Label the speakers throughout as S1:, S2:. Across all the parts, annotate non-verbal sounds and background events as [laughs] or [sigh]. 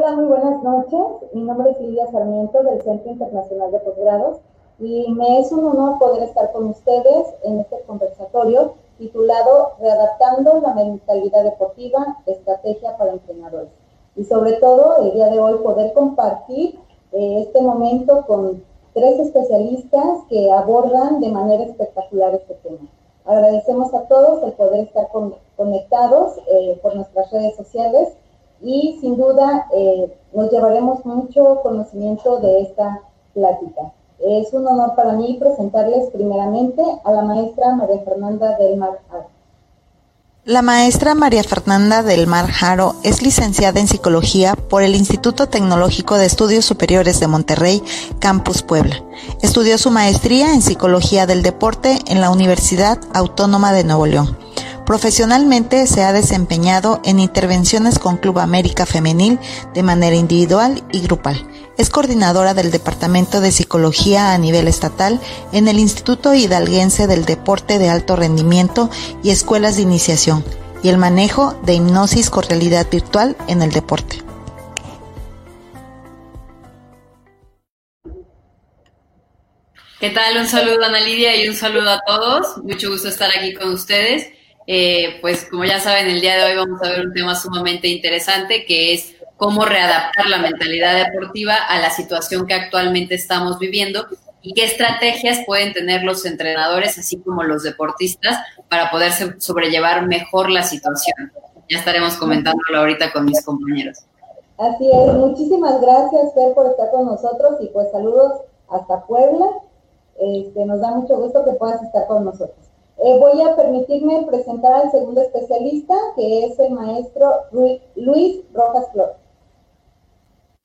S1: Hola, muy buenas noches. Mi nombre es Lidia Sarmiento del Centro Internacional de Posgrados y me es un honor poder estar con ustedes en este conversatorio titulado Readaptando la mentalidad deportiva, estrategia para entrenadores. Y sobre todo, el día de hoy poder compartir eh, este momento con tres especialistas que abordan de manera espectacular este tema. Agradecemos a todos el poder estar conectados eh, por nuestras redes sociales y sin duda eh, nos llevaremos mucho conocimiento de esta plática. Es un honor para mí presentarles primeramente a la maestra María Fernanda del Mar Jaro.
S2: La maestra María Fernanda del Mar Jaro es licenciada en psicología por el Instituto Tecnológico de Estudios Superiores de Monterrey, Campus Puebla. Estudió su maestría en psicología del deporte en la Universidad Autónoma de Nuevo León. Profesionalmente se ha desempeñado en intervenciones con Club América Femenil de manera individual y grupal. Es coordinadora del Departamento de Psicología a nivel estatal en el Instituto Hidalguense del Deporte de Alto Rendimiento y Escuelas de Iniciación y el manejo de hipnosis con realidad virtual en el deporte.
S3: ¿Qué tal? Un saludo a Ana Lidia y un saludo a todos. Mucho gusto estar aquí con ustedes. Eh, pues como ya saben, el día de hoy vamos a ver un tema sumamente interesante que es cómo readaptar la mentalidad deportiva a la situación que actualmente estamos viviendo y qué estrategias pueden tener los entrenadores, así como los deportistas, para poder sobrellevar mejor la situación. Ya estaremos comentándolo ahorita con mis compañeros.
S1: Así es, muchísimas gracias, Fer, por estar con nosotros y pues saludos hasta Puebla. Este, nos da mucho gusto que puedas estar con nosotros. Eh, voy a permitirme presentar al segundo especialista, que es el maestro Luis Rojas Flores.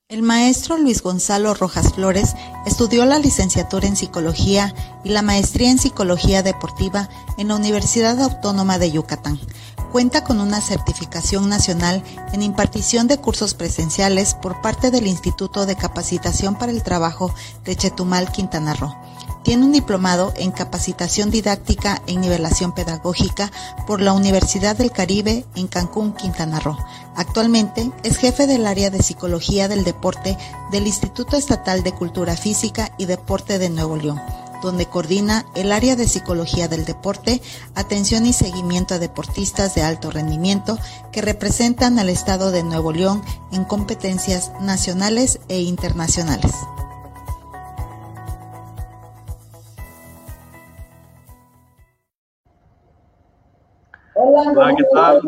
S2: El maestro Luis Gonzalo Rojas Flores estudió la licenciatura en psicología y la maestría en psicología deportiva en la Universidad Autónoma de Yucatán. Cuenta con una certificación nacional en impartición de cursos presenciales por parte del Instituto de Capacitación para el Trabajo de Chetumal, Quintana Roo tiene un diplomado en capacitación didáctica en nivelación pedagógica por la Universidad del Caribe en Cancún, Quintana Roo. Actualmente es jefe del área de psicología del deporte del Instituto Estatal de Cultura Física y Deporte de Nuevo León donde coordina el área de psicología del deporte, atención y seguimiento a deportistas de alto rendimiento que representan al Estado de Nuevo León en competencias nacionales e internacionales.
S4: Hola, ¿qué tal?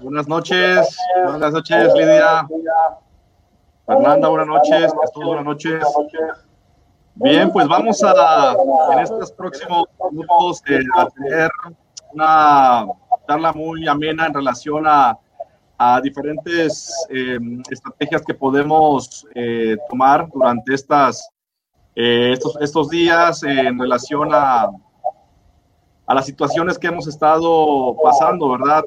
S4: Buenas noches. Buenas noches, Lidia. Fernanda, buenas noches. Jesús, buenas noches. Bien, pues vamos a, en estos próximos minutos, eh, a tener una charla muy amena en relación a, a diferentes eh, estrategias que podemos eh, tomar durante estas, estos, estos días en relación a a las situaciones que hemos estado pasando, ¿verdad?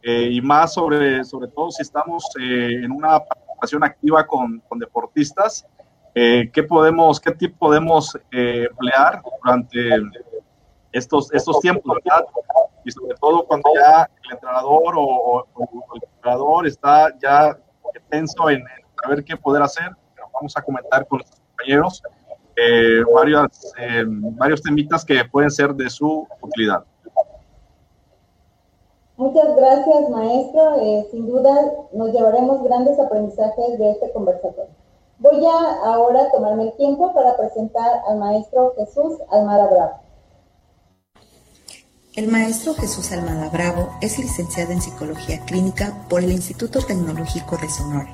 S4: Eh, y más sobre, sobre todo si estamos eh, en una participación activa con, con deportistas, eh, ¿qué podemos, qué tipo podemos emplear durante estos, estos tiempos, ¿verdad? Y sobre todo cuando ya el entrenador o, el entrenador está ya tenso en, en, saber qué poder hacer. Vamos a comentar con los compañeros eh, varios, eh, varios temitas que pueden ser de su utilidad.
S1: Muchas gracias, maestro. Eh, sin duda nos llevaremos grandes aprendizajes de este conversatorio. Voy a ahora tomarme el tiempo para presentar al maestro Jesús Almada Bravo.
S2: El maestro Jesús Almada Bravo es licenciado en Psicología Clínica por el Instituto Tecnológico de Sonora.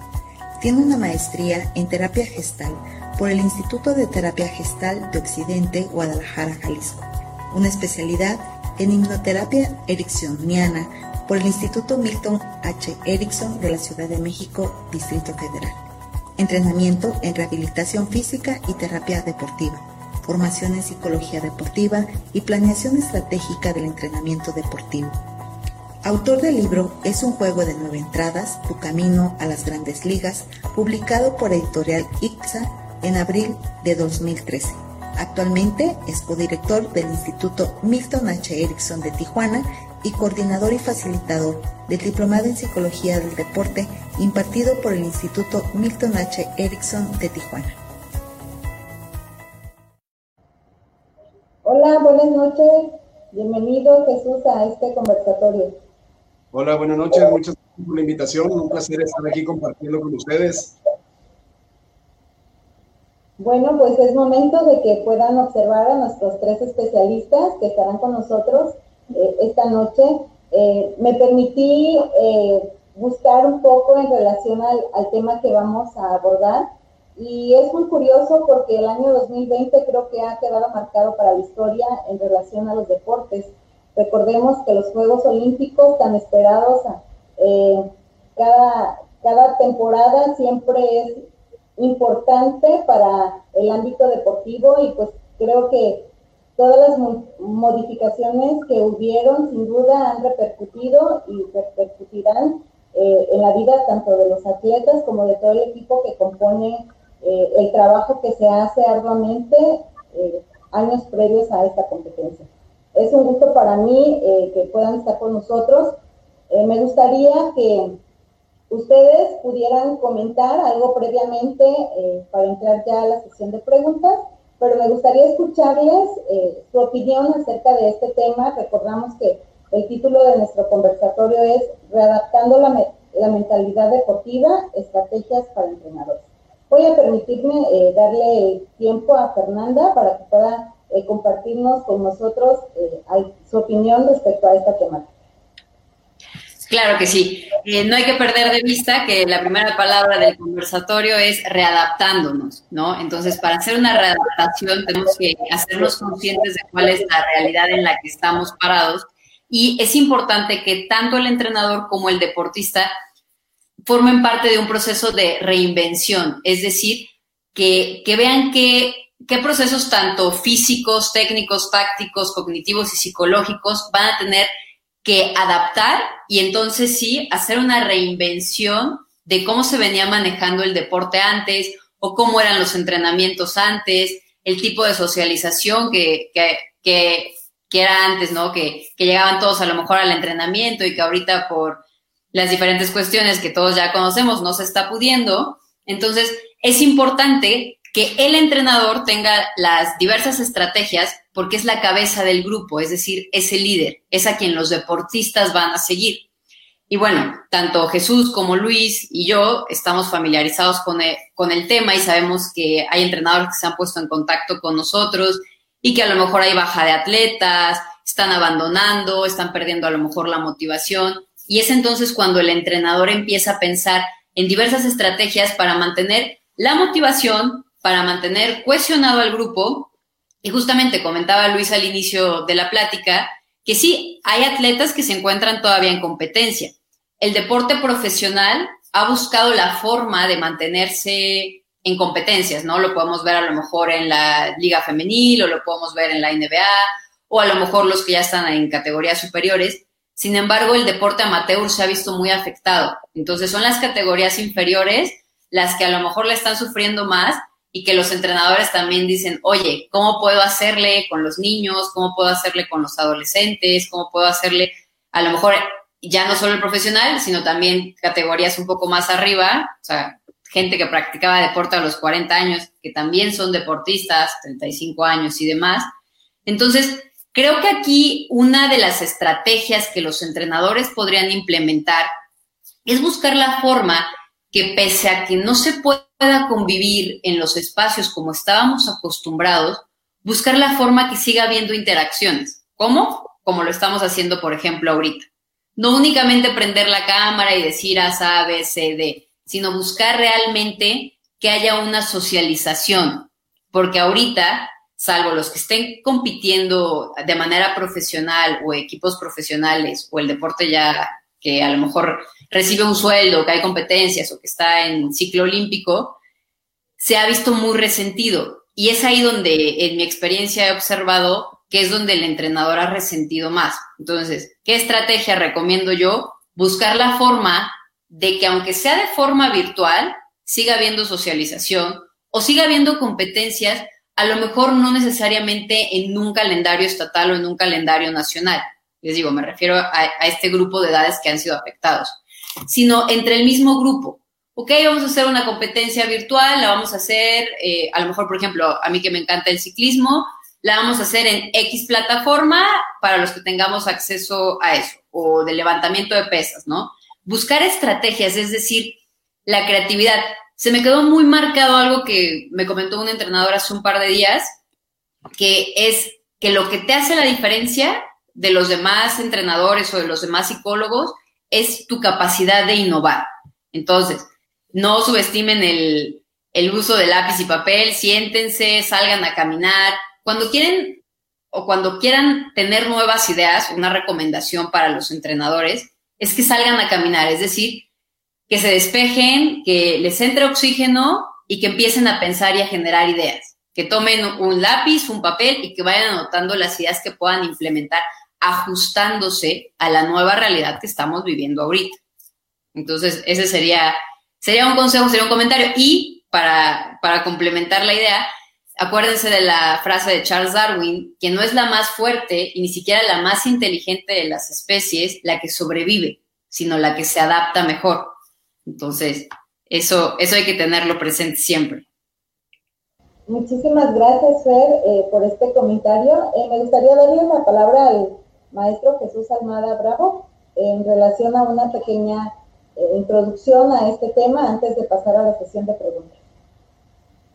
S2: Tiene una maestría en terapia gestal por el Instituto de Terapia Gestal de Occidente, Guadalajara, Jalisco. Una especialidad en hipnoterapia ericksoniana por el Instituto Milton H. Erickson de la Ciudad de México, Distrito Federal. Entrenamiento en rehabilitación física y terapia deportiva. Formación en psicología deportiva y planeación estratégica del entrenamiento deportivo. Autor del libro Es un juego de nueve entradas, Tu camino a las grandes ligas, publicado por editorial IXA en abril de 2013. Actualmente es codirector del Instituto Milton H. Erickson de Tijuana y coordinador y facilitador del Diplomado en Psicología del Deporte impartido por el Instituto Milton H. Erickson de Tijuana.
S1: Hola, buenas noches. Bienvenido Jesús a este conversatorio.
S5: Hola, buenas noches. Muchas gracias por la invitación. Un placer estar aquí compartiendo con ustedes.
S1: Bueno, pues es momento de que puedan observar a nuestros tres especialistas que estarán con nosotros eh, esta noche. Eh, me permití eh, buscar un poco en relación al, al, tema que vamos a abordar y es muy curioso porque el año 2020 creo que ha quedado marcado para la historia en relación a los deportes. Recordemos que los Juegos Olímpicos tan esperados cada, cada temporada siempre es importante para el ámbito deportivo y pues creo que todas las modificaciones que hubieron sin duda han repercutido y repercutirán eh, en la vida tanto de los atletas como de todo el equipo que compone eh, el trabajo que se hace arduamente eh, años previos a esta competencia. Es un gusto para mí que puedan estar con nosotros. me gustaría que ustedes pudieran comentar algo previamente eh, para entrar ya a la sesión de preguntas, pero me gustaría escucharles eh, su opinión acerca de este tema. Recordamos que el título de nuestro conversatorio es Readaptando la, la mentalidad deportiva, estrategias para entrenadores. Voy a permitirme eh, darle el tiempo a Fernanda para que pueda compartirnos con nosotros su opinión respecto a esta temática.
S3: Claro que sí. Eh, no hay que perder de vista que la primera palabra del conversatorio es readaptándonos, ¿no? Entonces, para hacer una readaptación tenemos que hacernos conscientes de cuál es la realidad en la que estamos parados y es importante que tanto el entrenador como el deportista formen parte de un proceso de reinvención, es decir, que, que vean que, qué procesos tanto físicos, técnicos, tácticos, cognitivos y psicológicos van a tener que adaptar y entonces sí hacer una reinvención de cómo se venía manejando el deporte antes o cómo eran los entrenamientos antes, el tipo de socialización que, que, que, era antes, ¿no? Que, que llegaban todos a lo mejor al entrenamiento y que ahorita por las diferentes cuestiones que todos ya conocemos no se está pudiendo. Entonces, es importante que el entrenador tenga las diversas estrategias porque es la cabeza del grupo, es decir, es el líder, es a quien los deportistas van a seguir. Y bueno, tanto Jesús como Luis y yo estamos familiarizados con el, con el tema y sabemos que hay entrenadores que se han puesto en contacto con nosotros y que a lo mejor hay baja de atletas, están abandonando, están perdiendo a lo mejor la motivación. Y es entonces cuando el entrenador empieza a pensar en diversas estrategias para mantener la motivación, para mantener cohesionado al grupo. Y justamente comentaba Luis al inicio de la plática que sí, hay atletas que se encuentran todavía en competencia. El deporte profesional ha buscado la forma de mantenerse en competencias, ¿no? Lo podemos ver a lo mejor en la liga femenil o lo podemos ver en la NBA o a lo mejor los que ya están en categorías superiores. Sin embargo, el deporte amateur se ha visto muy afectado. Entonces son las categorías inferiores las que a lo mejor le están sufriendo más y que los entrenadores también dicen, oye, ¿cómo puedo hacerle con los niños? ¿Cómo puedo hacerle con los adolescentes? ¿Cómo puedo hacerle a lo mejor ya no solo el profesional, sino también categorías un poco más arriba, o sea, gente que practicaba deporte a los 40 años, que también son deportistas, 35 años y demás. Entonces, creo que aquí una de las estrategias que los entrenadores podrían implementar es buscar la forma que pese a que no se pueda convivir en los espacios como estábamos acostumbrados, buscar la forma que siga habiendo interacciones. ¿Cómo? Como lo estamos haciendo, por ejemplo, ahorita. No únicamente prender la cámara y decir A, B, C, D, sino buscar realmente que haya una socialización. Porque ahorita, salvo los que estén compitiendo de manera profesional o equipos profesionales o el deporte ya que a lo mejor recibe un sueldo, que hay competencias o que está en ciclo olímpico, se ha visto muy resentido. Y es ahí donde en mi experiencia he observado que es donde el entrenador ha resentido más. Entonces, ¿qué estrategia recomiendo yo? Buscar la forma de que aunque sea de forma virtual, siga habiendo socialización o siga habiendo competencias, a lo mejor no necesariamente en un calendario estatal o en un calendario nacional. les digo, me refiero a, este grupo de edades que han sido afectados, sino entre el mismo grupo ok, vamos a hacer una competencia virtual, la vamos a hacer, eh, a lo mejor, por ejemplo, a mí que me encanta el ciclismo, la vamos a hacer en X plataforma para los que tengamos acceso a eso, o de levantamiento de pesas, ¿no? Buscar estrategias, es decir, la creatividad. Se me quedó muy marcado algo que me comentó un entrenador hace un par de días, que es que lo que te hace la diferencia de los demás entrenadores o de los demás psicólogos es tu capacidad de innovar. Entonces, no subestimen el, uso de lápiz y papel, siéntense, salgan a caminar. Cuando quieren o cuando quieran tener nuevas ideas, una recomendación para los entrenadores es que salgan a caminar, es decir, que se despejen, que les entre oxígeno y que empiecen a pensar y a generar ideas. Que tomen un lápiz, un papel y que vayan anotando las ideas que puedan implementar ajustándose a la nueva realidad que estamos viviendo ahorita. Entonces, ese sería Sería un consejo, sería un comentario. Y para, para complementar la idea, acuérdense de la frase de Charles Darwin, que no es la más fuerte y ni siquiera la más inteligente de las especies la que sobrevive, sino la que se adapta mejor. Entonces, eso, eso hay que tenerlo presente siempre.
S1: Muchísimas gracias, Fer, eh, por este comentario. Eh, me gustaría darle la palabra al maestro Jesús Almada Bravo en relación a una pequeña eh, introducción a este tema antes de pasar a la sesión de preguntas.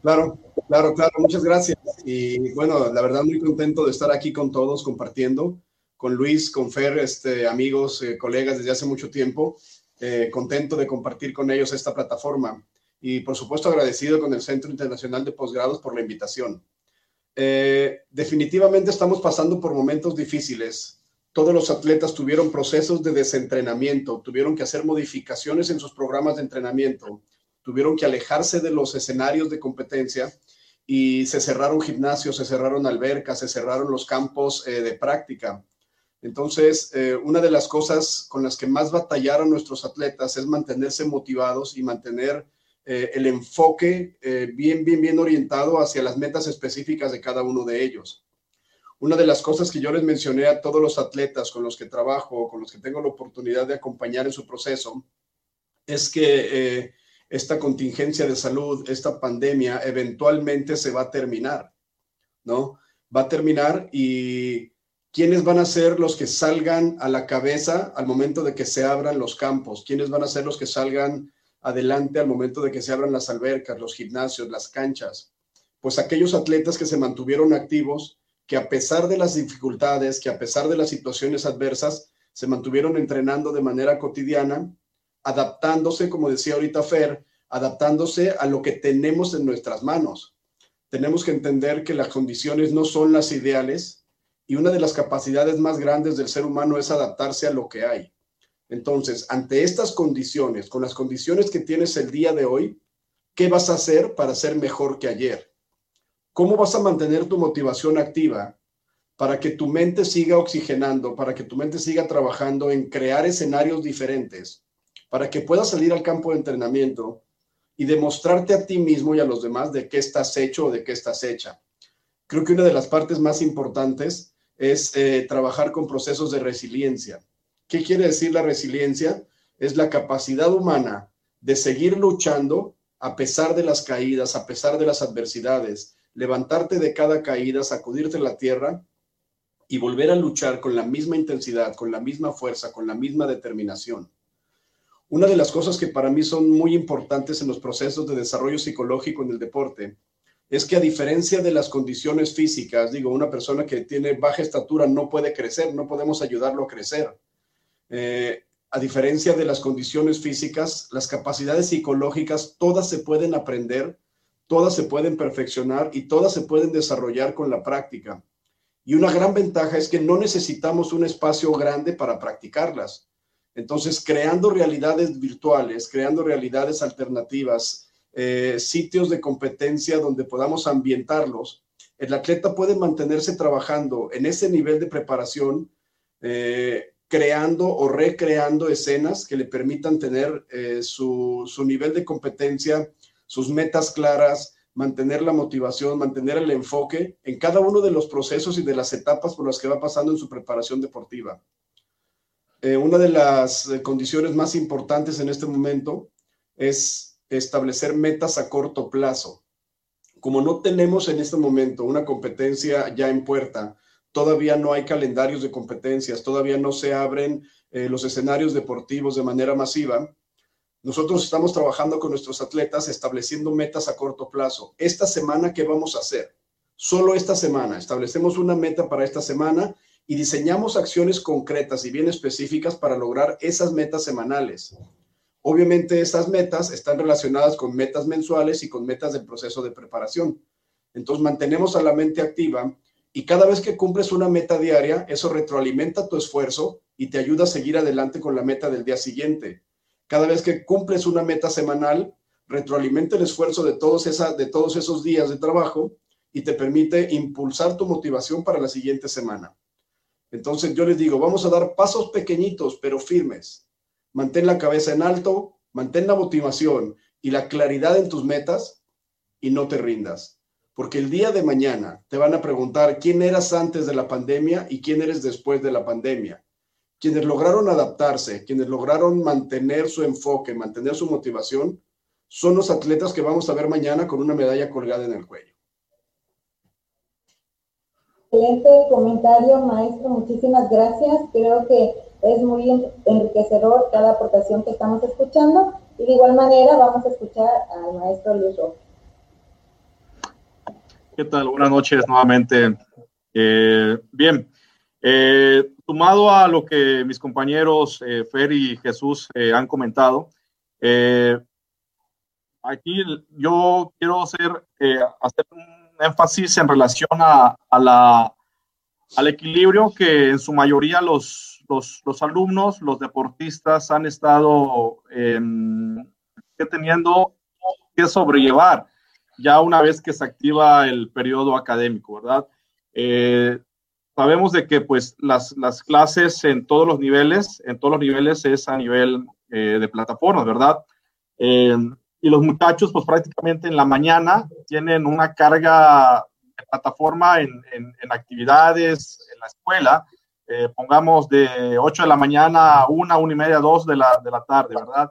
S5: Claro, claro, claro, muchas gracias. Y bueno, la verdad muy contento de estar aquí con todos compartiendo, con Luis, con Fer, este, amigos, eh, colegas desde hace mucho tiempo. Eh, contento de compartir con ellos esta plataforma y por supuesto agradecido con el Centro Internacional de Posgrados por la invitación. definitivamente estamos pasando por momentos difíciles, todos los atletas tuvieron procesos de desentrenamiento, tuvieron que hacer modificaciones en sus programas de entrenamiento, tuvieron que alejarse de los escenarios de competencia y se cerraron gimnasios, se cerraron albercas, se cerraron los campos eh, de práctica. Entonces, eh, una de las cosas con las que más batallaron nuestros atletas es mantenerse motivados y mantener eh, el enfoque bien, bien, bien orientado hacia las metas específicas de cada uno de ellos. Una de las cosas que yo les mencioné a todos los atletas con los que trabajo, con los que tengo la oportunidad de acompañar en su proceso, es que eh, esta contingencia de salud, esta pandemia, eventualmente se va a terminar, ¿no? Va a terminar y ¿quiénes van a ser los que salgan a la cabeza al momento de que se abran los campos? ¿Quiénes van a ser los que salgan adelante al momento de que se abran las albercas, los gimnasios, las canchas? Pues aquellos atletas que se mantuvieron activos, que a pesar de las dificultades, que a pesar de las situaciones adversas, se mantuvieron entrenando de manera cotidiana, adaptándose, como decía ahorita Fer, adaptándose a lo que tenemos en nuestras manos. Tenemos que entender que las condiciones no son las ideales y una de las capacidades más grandes del ser humano es adaptarse a lo que hay. Entonces, ante estas condiciones, con las condiciones que tienes el día de hoy, ¿qué vas a hacer para ser mejor que ayer? ¿Cómo vas a mantener tu motivación activa para que tu mente siga oxigenando, para que tu mente siga trabajando en crear escenarios diferentes, para que puedas salir al campo de entrenamiento y demostrarte a ti mismo y a los demás de qué estás hecho o de qué estás hecha? Creo que una de las partes más importantes es eh, trabajar con procesos de resiliencia. ¿Qué quiere decir la resiliencia? Es la capacidad humana de seguir luchando a pesar de las caídas, a pesar de las adversidades, levantarte de cada caída, sacudirte la tierra y volver a luchar con la misma intensidad, con la misma fuerza, con la misma determinación. Una de las cosas que para mí son muy importantes en los procesos de desarrollo psicológico en el deporte es que a diferencia de las condiciones físicas, digo, una persona que tiene baja estatura no puede crecer, no podemos ayudarlo a crecer. Eh, a diferencia de las condiciones físicas, las capacidades psicológicas todas se pueden aprender todas se pueden perfeccionar y todas se pueden desarrollar con la práctica. Y una gran ventaja es que no necesitamos un espacio grande para practicarlas. Entonces, creando realidades virtuales, creando realidades alternativas, eh, sitios de competencia donde podamos ambientarlos, el atleta puede mantenerse trabajando en ese nivel de preparación, eh, creando o recreando escenas que le permitan tener eh, su, su nivel de competencia sus metas claras, mantener la motivación, mantener el enfoque en cada uno de los procesos y de las etapas por las que va pasando en su preparación deportiva. eh, una de las eh, condiciones más importantes en este momento es establecer metas a corto plazo. Como no tenemos en este momento una competencia ya en puerta, todavía no hay calendarios de competencias, todavía no se abren eh, los escenarios deportivos de manera masiva, nosotros estamos trabajando con nuestros atletas estableciendo metas a corto plazo. Esta semana, ¿qué vamos a hacer? Solo esta semana. Establecemos una meta para esta semana y diseñamos acciones concretas y bien específicas para lograr esas metas semanales. Obviamente esas metas están relacionadas con metas mensuales y con metas del proceso de preparación. Entonces mantenemos a la mente activa y cada vez que cumples una meta diaria, eso retroalimenta tu esfuerzo y te ayuda a seguir adelante con la meta del día siguiente. Cada vez que cumples una meta semanal, retroalimenta el esfuerzo de todos, esa, de todos esos días de trabajo y te permite impulsar tu motivación para la siguiente semana. Entonces yo les digo, vamos a dar pasos pequeñitos pero firmes. Mantén la cabeza en alto, mantén la motivación y la claridad en tus metas y no te rindas. Porque el día de mañana te van a preguntar quién eras antes de la pandemia y quién eres después de la pandemia quienes lograron adaptarse, quienes lograron mantener su enfoque, mantener su motivación, son los atletas que vamos a ver mañana con una medalla colgada en el cuello.
S1: Excelente comentario, maestro. Muchísimas gracias. Creo que es muy enriquecedor cada aportación que estamos escuchando. Y de igual manera vamos a escuchar al maestro Luis
S4: ¿Qué tal? Buenas noches nuevamente. Eh, bien, eh, sumado a lo que mis compañeros eh, Fer y Jesús eh, han comentado, eh, aquí yo quiero hacer, hacer un énfasis en relación a, la, al equilibrio que en su mayoría los, los, los alumnos, los deportistas han estado teniendo que sobrellevar ya una vez que se activa el periodo académico, ¿verdad? Sabemos de que pues las, las, clases en todos los niveles, en todos los niveles es a nivel eh, de plataformas, ¿verdad? Eh, y los muchachos pues prácticamente en la mañana tienen una carga de plataforma en, en, actividades en la escuela, eh, pongamos de 8 de la mañana a 1, 1 y media, 2 de la, de la tarde, ¿verdad?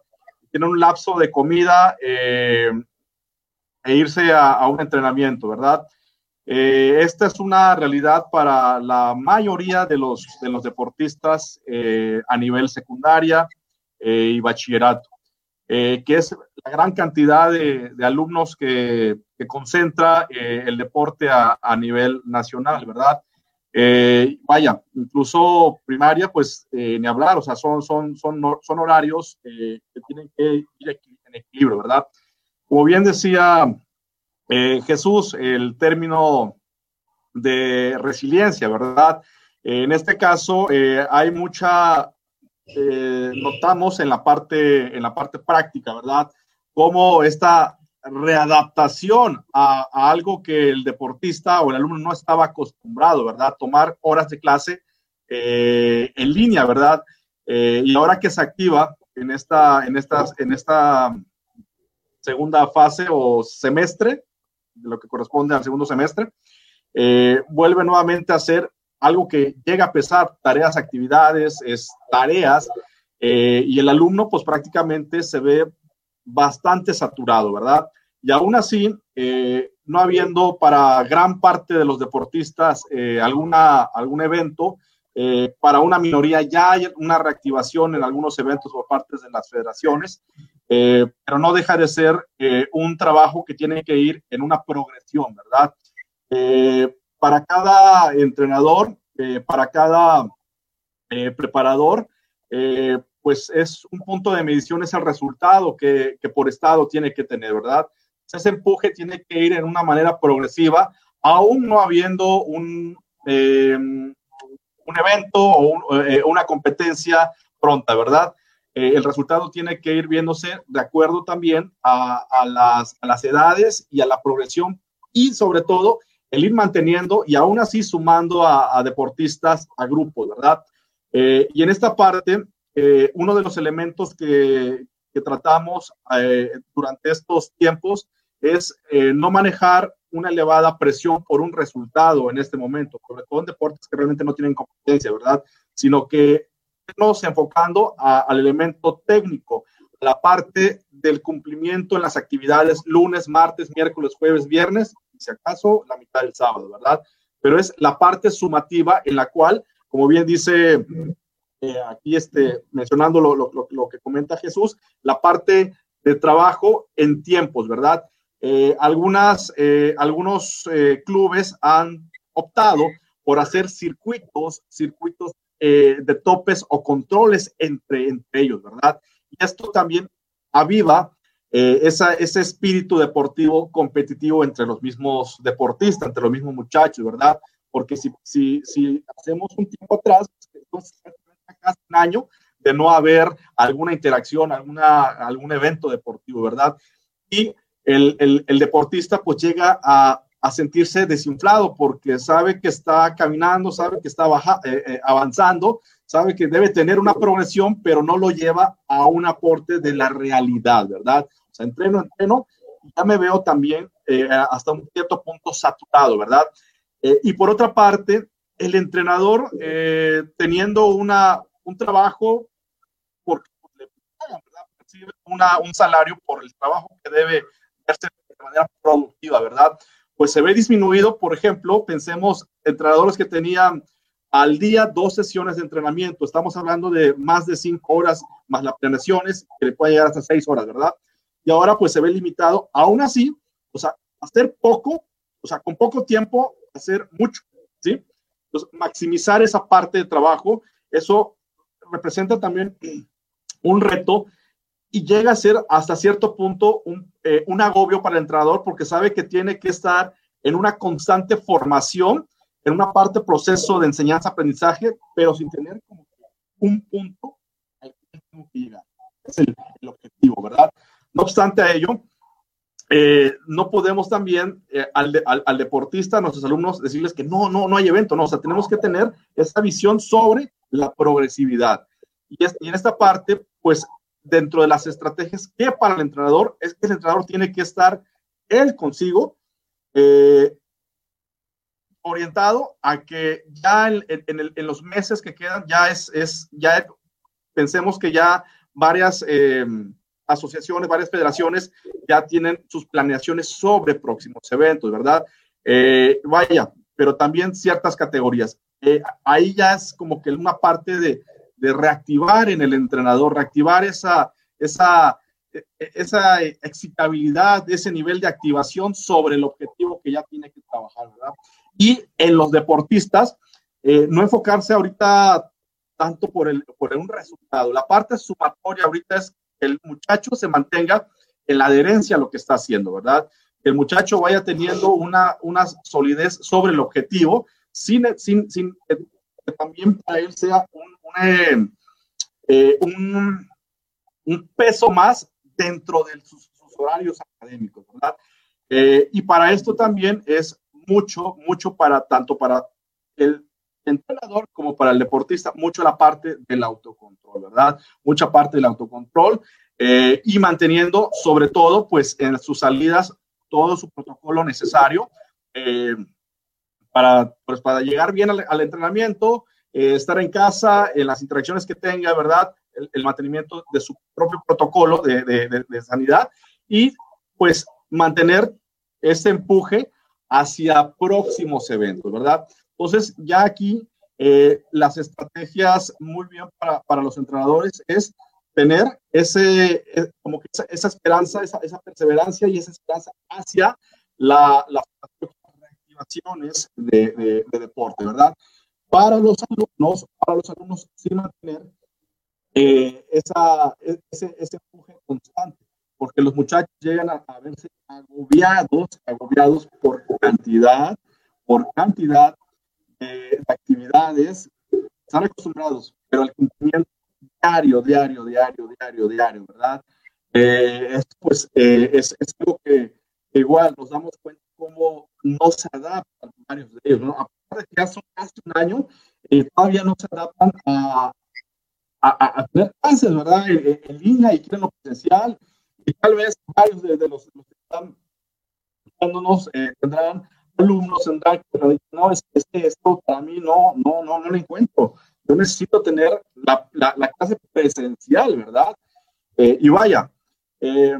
S4: Tienen un lapso de comida e irse a, a un entrenamiento, ¿verdad? Eh, esta es una realidad para la mayoría de los, de los deportistas eh, a nivel secundaria eh, y bachillerato, que es la gran cantidad de, alumnos que, concentra el deporte a, nivel nacional, ¿verdad? vaya, incluso primaria, pues ni hablar, o sea, son, son, son, son horarios que tienen que ir en equilibrio, ¿verdad? Como bien decía eh, Jesús, el término de resiliencia, ¿verdad? Eh, en este caso eh, hay mucha, notamos en la, parte, en la parte práctica, ¿verdad? Cómo esta readaptación a, algo que el deportista o el alumno no estaba acostumbrado, ¿verdad? Tomar horas de clase en línea, ¿verdad? y ahora que se activa en esta, en, estas, en esta segunda fase o semestre, de lo que corresponde al segundo semestre, eh, vuelve nuevamente a ser algo que llega a pesar tareas, actividades, es, tareas, eh, y el alumno pues prácticamente se ve bastante saturado, ¿verdad? Y aún así, eh, no habiendo para gran parte de los deportistas alguna, algún evento, para una minoría ya hay una reactivación en algunos eventos por parte de las federaciones eh, pero no deja de ser eh, un trabajo que tiene que ir en una progresión, ¿verdad? Eh, para cada entrenador, para cada preparador, pues es un punto de medición, es el resultado que, que, por estado tiene que tener, ¿verdad? Ese empuje tiene que ir en una manera progresiva, aún no habiendo un, un evento o una competencia pronta, ¿verdad? Eh, el resultado tiene que ir viéndose de acuerdo también a, las, edades y a la progresión y sobre todo el ir manteniendo y aún así sumando a, deportistas a grupos, ¿verdad? Eh, y en esta parte, eh, uno de los elementos que, tratamos durante estos tiempos es no manejar una elevada presión por un resultado en este momento, sobre todo en deportes que realmente no tienen competencia, ¿verdad? Sino que irnos enfocando al elemento técnico, la parte del cumplimiento en las actividades lunes, martes, miércoles, jueves, viernes, y si acaso la mitad del sábado, ¿verdad? Pero es la parte sumativa en la cual, como bien dice eh, aquí, este, mencionando lo, lo, lo, que comenta Jesús, la parte de trabajo en tiempos, ¿verdad? Eh, algunas, eh, algunos clubes han optado por hacer circuitos, circuitos de topes o controles entre, entre ellos, ¿verdad? Y esto también aviva eh, esa, ese espíritu deportivo competitivo entre los mismos deportistas, entre los mismos muchachos, ¿verdad? Porque si, si, si hacemos un tiempo atrás, entonces casi un año de no haber alguna interacción, alguna, algún evento deportivo, ¿verdad? Y el, el, el deportista pues llega a, a, sentirse desinflado porque sabe que está caminando, sabe que está baja, eh, eh, avanzando, sabe que debe tener una progresión, pero no lo lleva a un aporte de la realidad, ¿verdad? O sea, entreno, entreno, ya me veo también eh, hasta un cierto punto saturado, ¿verdad? Eh, y por otra parte, el entrenador eh, teniendo una, un trabajo, porque le pagan, ¿verdad? Recibe una, un salario por el trabajo que debe hacer de manera productiva, ¿verdad? Pues se ve disminuido, por ejemplo, pensemos entrenadores que tenían al día dos sesiones de entrenamiento. Estamos hablando de más de cinco horas más las planeaciones, que le puede llegar hasta seis horas, ¿verdad? Y ahora pues se ve limitado. Aún así, o sea, hacer poco, o sea, con poco tiempo, hacer mucho, ¿sí? Entonces, maximizar esa parte de trabajo, eso representa también un reto y llega a ser hasta cierto punto un, eh, un agobio para el entrenador porque sabe que tiene que estar en una constante formación en una parte proceso de enseñanza-aprendizaje, pero sin tener como un punto al que tengo que llegar. Es el, objetivo, ¿verdad? No obstante a ello, eh, no podemos también eh, al, al, deportista, a nuestros alumnos, decirles que no, no, no hay evento, no, o sea, tenemos que tener esa visión sobre la progresividad. Y, es, y en esta parte, pues, dentro de las estrategias que para el entrenador es que el entrenador tiene que estar él consigo, eh, orientado a que ya en, en, los meses que quedan, ya es, es ya pensemos que ya varias eh, asociaciones, varias federaciones ya tienen sus planeaciones sobre próximos eventos, ¿verdad? Eh, vaya, pero también ciertas categorías. Eh, ahí ya es como que una parte de, de reactivar en el entrenador, reactivar esa, esa, e, e, esa excitabilidad, ese nivel de activación sobre el objetivo que ya tiene que trabajar, ¿verdad? Y en los deportistas, eh, no enfocarse ahorita tanto por, el, por un resultado. La parte sumatoria ahorita es que el muchacho se mantenga en la adherencia a lo que está haciendo, ¿verdad? El muchacho vaya teniendo una, una solidez sobre el objetivo, sin, sin que también para él sea un, un, eh, un, un peso más dentro de sus, horarios académicos, ¿verdad? Eh, y para esto también es mucho, mucho para tanto para el entrenador como para el deportista, mucho la parte del autocontrol, ¿verdad? Mucha parte del autocontrol eh, y manteniendo sobre todo, pues en sus salidas, todo su protocolo necesario eh, para, pues, para llegar bien al, entrenamiento, eh, estar en casa, en las interacciones que tenga, ¿verdad? El, mantenimiento de su propio protocolo de, de, de sanidad y pues mantener ese empuje hacia próximos eventos, ¿verdad? Entonces, ya aquí eh, las estrategias muy bien para, para, los entrenadores es tener ese, eh, como que esa, esperanza, esa, esa, perseverancia y esa esperanza hacia la, reactivaciones de, de, deporte, ¿verdad? Para los alumnos, para los alumnos, sí mantener eh, esa, ese, ese empuje constante porque los muchachos llegan a, verse agobiados, agobiados por cantidad, por cantidad de, actividades, están acostumbrados, pero el cumplimiento diario, diario, diario, diario, diario, ¿verdad? Eh, es, pues, eh, es, es, algo que, igual nos damos cuenta cómo no se adaptan varios de ellos, ¿no? A pesar de que son casi un año, eh, todavía no se adaptan a, a, a tener clases, ¿verdad? En, en, línea y quieren lo presencial y tal vez varios de, los, que están escuchándonos eh, tendrán alumnos, tendrán que no, es, que esto para mí no, no, no, no lo encuentro. yo necesito tener la, la, clase presencial, ¿verdad? Eh, y vaya, eh,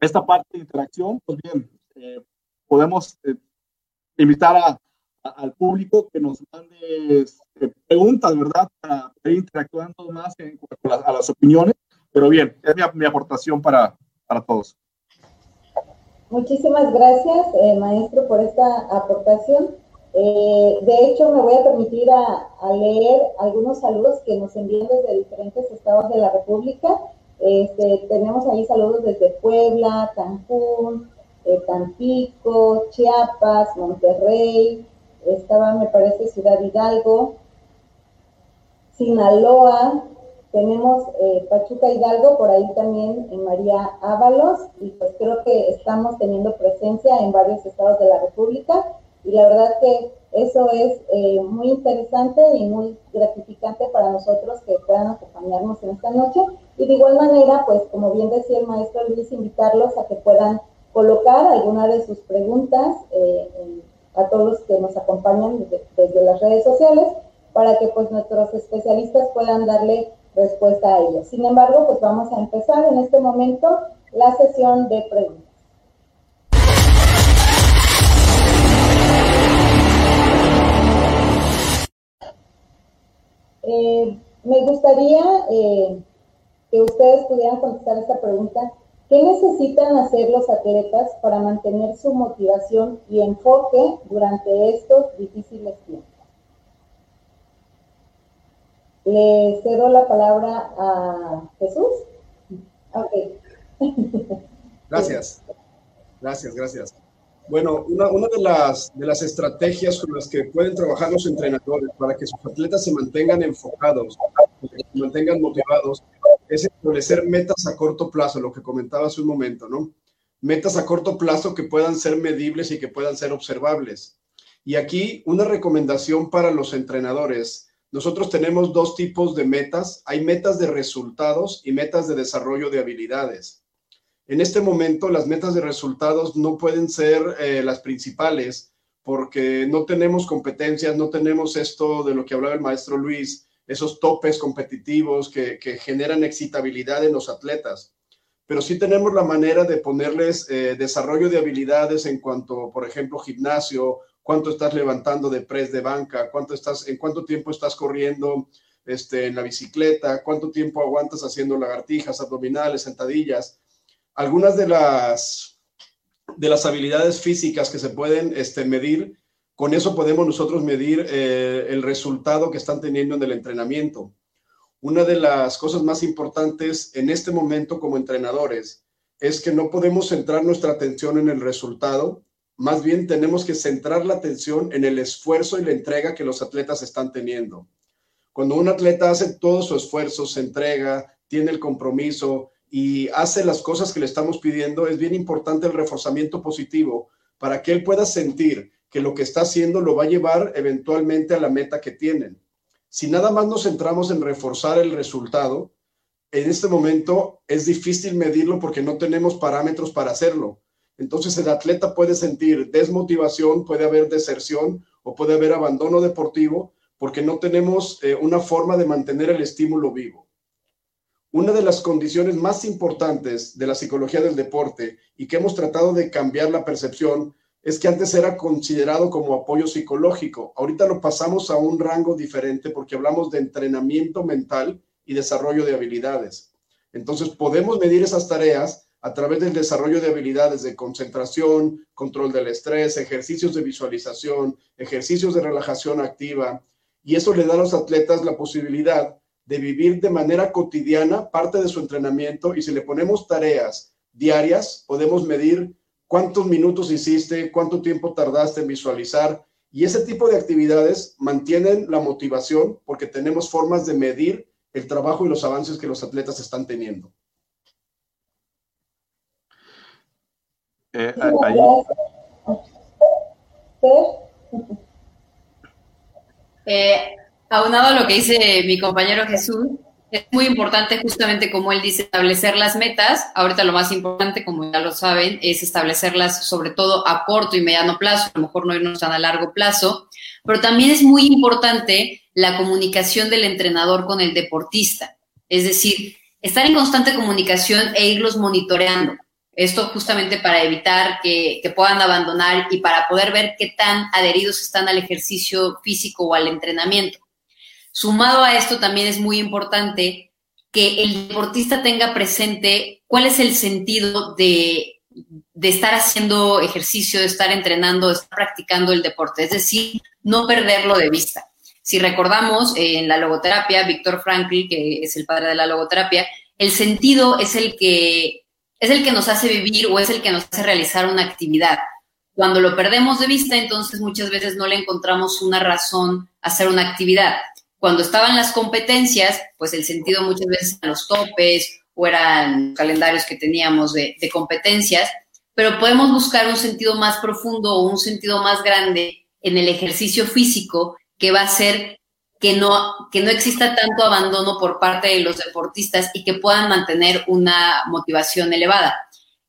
S4: esta parte de interacción, pues bien, eh, podemos invitar a, al público que nos mande preguntas, ¿verdad? Para ir interactuando más en, a las opiniones. Pero bien, es mi, aportación para, para todos.
S1: Muchísimas gracias, maestro, por esta aportación. Eh, de hecho, me voy a permitir a, leer algunos saludos que nos envían desde diferentes estados de la República. Este, tenemos ahí saludos desde Puebla, Cancún, Tampico, Chiapas, Monterrey, estaba, me parece, Ciudad Hidalgo, Sinaloa, tenemos eh, Pachuca Hidalgo, por ahí también en María Ábalos, y pues creo que estamos teniendo presencia en varios estados de la República y la verdad que eso es eh, muy interesante y muy gratificante para nosotros que puedan acompañarnos en esta noche. Y de igual manera, pues como bien decía el maestro Luis, invitarlos a que puedan colocar alguna de sus preguntas eh, a todos los que nos acompañan desde, las redes sociales para que pues nuestros especialistas puedan darle respuesta a ellos. Sin embargo, pues vamos a empezar en este momento la sesión de preguntas. Eh, me gustaría eh, que ustedes pudieran contestar esta pregunta. ¿Qué necesitan hacer los atletas para mantener su motivación y enfoque durante estos difíciles tiempos? Le cedo la palabra a Jesús. Ok. [laughs]
S5: Gracias. Gracias, gracias. Bueno, una, de, las, de las estrategias con las que pueden trabajar los entrenadores para que sus atletas se mantengan enfocados, se mantengan motivados, es establecer metas a corto plazo, lo que comentaba hace un momento, ¿no? Metas a corto plazo que puedan ser medibles y que puedan ser observables. Y aquí una recomendación para los entrenadores. Nosotros tenemos dos tipos de metas. Hay metas de resultados y metas de desarrollo de habilidades. En este momento las metas de resultados no pueden ser eh, las principales porque no tenemos competencias, no tenemos esto de lo que hablaba el maestro Luis, esos topes competitivos que, generan excitabilidad en los atletas. Pero sí tenemos la manera de ponerles eh, desarrollo de habilidades en cuanto, por ejemplo, gimnasio, cuánto estás levantando de press de banca, cuánto estás, en cuánto tiempo estás corriendo este, en la bicicleta, cuánto tiempo aguantas haciendo lagartijas, abdominales, sentadillas algunas de las, de las habilidades físicas que se pueden este, medir, con eso podemos nosotros medir eh, el resultado que están teniendo en el entrenamiento. Una de las cosas más importantes en este momento como entrenadores es que no podemos centrar nuestra atención en el resultado, más bien tenemos que centrar la atención en el esfuerzo y la entrega que los atletas están teniendo. Cuando un atleta hace todo su esfuerzo, se entrega, tiene el compromiso, y hace las cosas que le estamos pidiendo, es bien importante el reforzamiento positivo para que él pueda sentir que lo que está haciendo lo va a llevar eventualmente a la meta que tienen. Si nada más nos centramos en reforzar el resultado, en este momento es difícil medirlo porque no tenemos parámetros para hacerlo. Entonces el atleta puede sentir desmotivación, puede haber deserción o puede haber abandono deportivo porque no tenemos eh, una forma de mantener el estímulo vivo. Una de las condiciones más importantes de la psicología del deporte y que hemos tratado de cambiar la percepción es que antes era considerado como apoyo psicológico. Ahorita lo pasamos a un rango diferente porque hablamos de entrenamiento mental y desarrollo de habilidades. Entonces podemos medir esas tareas a través del desarrollo de habilidades de concentración, control del estrés, ejercicios de visualización, ejercicios de relajación activa. Y eso le da a los atletas la posibilidad de vivir de manera cotidiana parte de su entrenamiento y si le ponemos tareas diarias, podemos medir cuántos minutos hiciste, cuánto tiempo tardaste en visualizar y ese tipo de actividades mantienen la motivación porque tenemos formas de medir el trabajo y los avances que los atletas están teniendo.
S3: Eh, eh, aunado a lo que dice mi compañero Jesús, es muy importante justamente como él dice, establecer las metas. Ahorita lo más importante, como ya lo saben, es establecerlas sobre todo a corto y mediano plazo, a lo mejor no irnos tan a largo plazo, pero también es muy importante la comunicación del entrenador con el deportista. Es decir, estar en constante comunicación e irlos monitoreando. Esto justamente para evitar que, puedan abandonar y para poder ver qué tan adheridos están al ejercicio físico o al entrenamiento. Sumado a esto también es muy importante que el deportista tenga presente cuál es el sentido de, de estar haciendo ejercicio, de estar entrenando, de estar practicando el deporte, es decir, no perderlo de vista. Si recordamos eh, en la logoterapia, Víctor Frankl, que es el padre de la logoterapia, el sentido es el que es el que nos hace vivir o es el que nos hace realizar una actividad. Cuando lo perdemos de vista, entonces muchas veces no le encontramos una razón a hacer una actividad. Cuando estaban las competencias, pues el sentido muchas veces eran los topes o eran calendarios que teníamos de, competencias, pero podemos buscar un sentido más profundo o un sentido más grande en el ejercicio físico que va a ser que no, que no exista tanto abandono por parte de los deportistas y que puedan mantener una motivación elevada.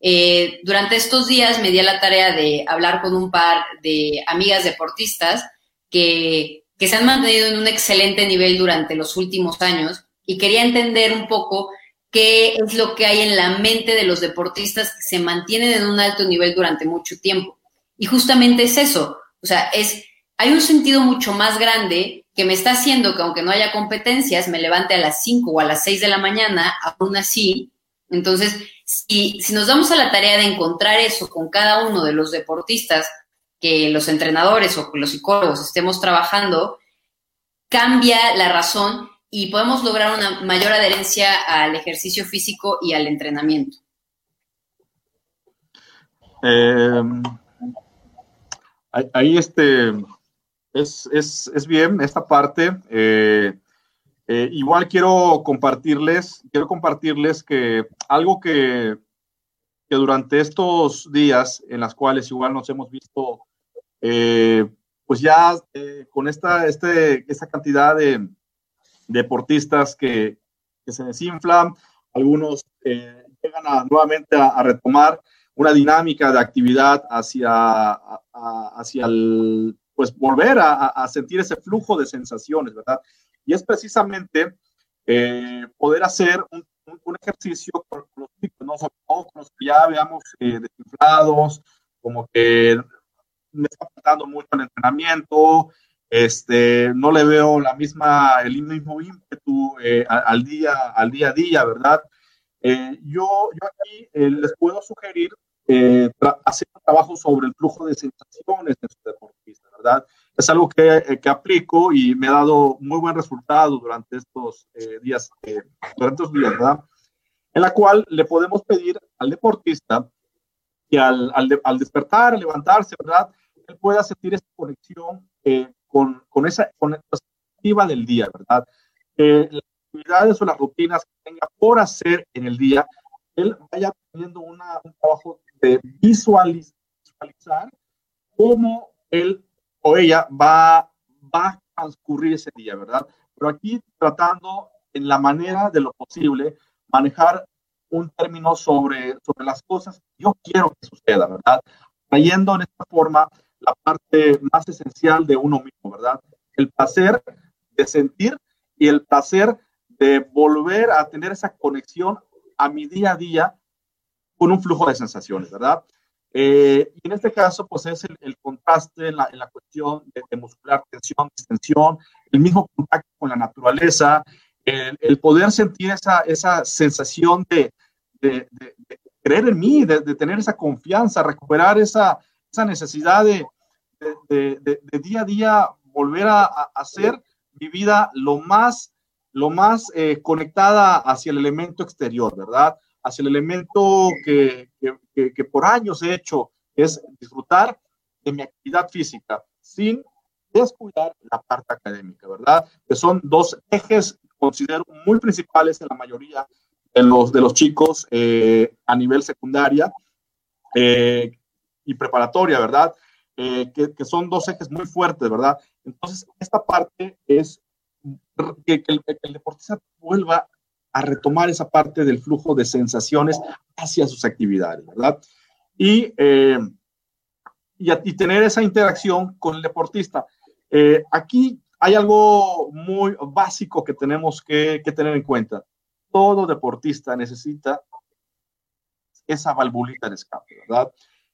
S3: Eh, durante estos días me di a la tarea de hablar con un par de amigas deportistas que, que se han mantenido en un excelente nivel durante los últimos años y quería entender un poco qué es lo que hay en la mente de los deportistas que se mantienen en un alto nivel durante mucho tiempo. Y justamente es eso, o sea, es, hay un sentido mucho más grande que me está haciendo que aunque no haya competencias, me levante a las 5 o a las 6 de la mañana, aún así. Entonces, si, si nos damos a la tarea de encontrar eso con cada uno de los deportistas que los entrenadores o los psicólogos estemos trabajando, cambia la razón y podemos lograr una mayor adherencia al ejercicio físico y al entrenamiento.
S4: Eh, ahí este, es, es, es bien esta parte. Eh, eh, igual quiero compartirles, quiero compartirles que algo que, que, durante estos días en las cuales igual nos hemos visto, eh, pues ya con esta, este, esta cantidad de deportistas que, que se desinflan, algunos llegan nuevamente a, retomar una dinámica de actividad hacia, hacia el pues volver a, sentir ese flujo de sensaciones, ¿verdad? Y es precisamente eh, poder hacer un, ejercicio con los chicos, ¿no? Los que ya veamos eh, desinflados, como que me está faltando mucho el entrenamiento, este, no le veo la misma, el mismo ímpetu eh, al, día, al día a día, ¿verdad? yo, yo aquí les puedo sugerir hacer un trabajo sobre el flujo de sensaciones en su deportista. Es algo que, eh, que, aplico y me ha dado muy buen resultado durante estos eh, días, eh, durante estos días, ¿verdad? En la cual le podemos pedir al deportista que al, al, al despertar, al levantarse, ¿verdad? Él pueda sentir esa conexión con, con, esa con la perspectiva del día, ¿verdad? las actividades o las rutinas que tenga por hacer en el día, él vaya teniendo una, un trabajo de visualizar cómo él o ella va, va a transcurrir ese día, ¿verdad? Pero aquí tratando en la manera de lo posible manejar un término sobre, sobre las cosas que yo quiero que suceda, ¿verdad? Trayendo en esta forma la parte más esencial de uno mismo, ¿verdad? El placer de sentir y el placer de volver a tener esa conexión a mi día a día con un flujo de sensaciones, ¿verdad? Eh, y en este caso, pues es el, contraste en la, cuestión de, muscular, tensión, distensión, el mismo contacto con la naturaleza, el, poder sentir esa, esa sensación de, de, creer en mí, de, tener esa confianza, recuperar esa, esa necesidad de, día a día volver a, hacer mi vida lo más, lo más eh, conectada hacia el elemento exterior, ¿verdad? Hacia el elemento que, que, por años he hecho, es disfrutar de mi actividad física sin descuidar la parte académica, ¿verdad? Que son dos ejes, considero, muy principales en la mayoría de los, de los chicos eh, a nivel secundaria eh, y preparatoria, ¿verdad? Eh, que, que, son dos ejes muy fuertes, ¿verdad? Entonces, esta parte es que, que el, el, deportista vuelva a retomar esa parte del flujo de sensaciones hacia sus actividades, ¿verdad? Y, eh, y, tener esa interacción con el deportista. Eh, aquí hay algo muy básico que tenemos que, que tener en cuenta. Todo deportista necesita esa valvulita de escape, ¿verdad?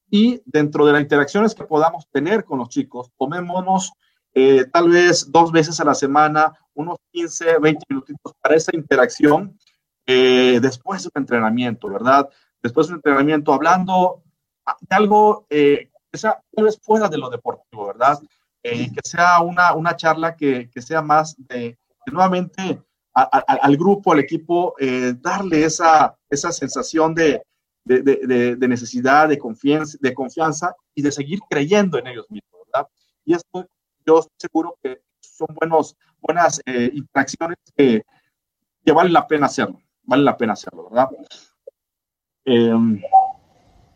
S4: Y dentro de las interacciones que podamos tener con los chicos, tomémonos eh, tal vez dos veces a la semana, unos 15, 20 minutitos para esa interacción eh, después de un entrenamiento, ¿verdad? Después de un entrenamiento hablando de algo eh, que sea tal vez fuera de lo deportivo, ¿verdad? que sea una, una charla que, que sea más de, nuevamente al grupo, al equipo, darle esa, esa sensación de, de, de, necesidad, de confianza, de confianza y de seguir creyendo en ellos mismos, ¿verdad? Y esto yo seguro que son buenos, buenas eh, interacciones que, que, vale la pena hacerlo, vale la pena hacerlo, ¿verdad?
S1: Eh,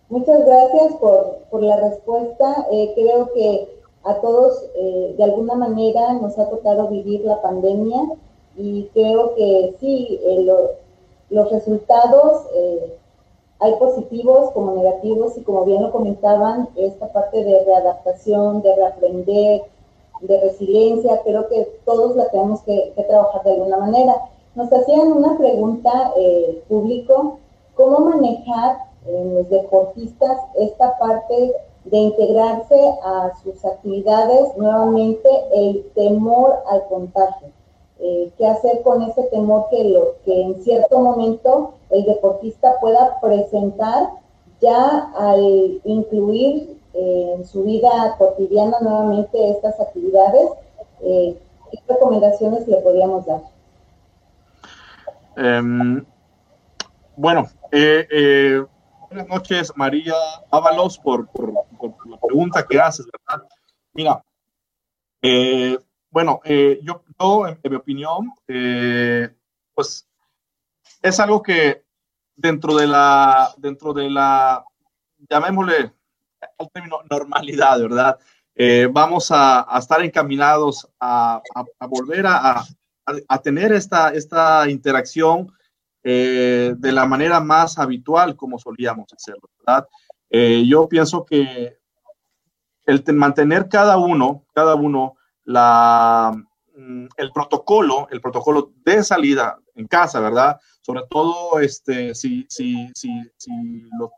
S1: Muchas gracias por, por la respuesta. Eh, creo que a todos eh, de alguna manera nos ha tocado vivir la pandemia y creo que sí, eh, lo, los resultados hay positivos como negativos y como bien lo comentaban, esta parte de readaptación, de reaprender, de resiliencia, creo que todos la tenemos que, trabajar de alguna manera. Nos hacían una pregunta eh, público, ¿cómo manejar en los deportistas esta parte de integrarse a sus actividades, nuevamente el temor al contagio? Eh, ¿Qué hacer con ese temor que, lo, que en cierto momento el deportista pueda presentar ya al incluir en su vida cotidiana nuevamente estas actividades, eh, ¿qué recomendaciones le podríamos dar?
S4: Em, bueno, eh, eh, buenas noches María Ábalos por, por, la pregunta que haces, ¿verdad? Mira, bueno, yo, yo, en, mi opinión, pues es algo que dentro de la, dentro de la, llamémosle, al término normalidad, ¿verdad? Eh, vamos a, estar encaminados a, volver a, tener esta, esta interacción eh, de la manera más habitual como solíamos hacerlo, ¿verdad? Eh, yo pienso que el mantener cada uno, cada uno, la, mm, el protocolo, el protocolo de salida en casa, ¿verdad? Sobre todo este, si, si, si, si los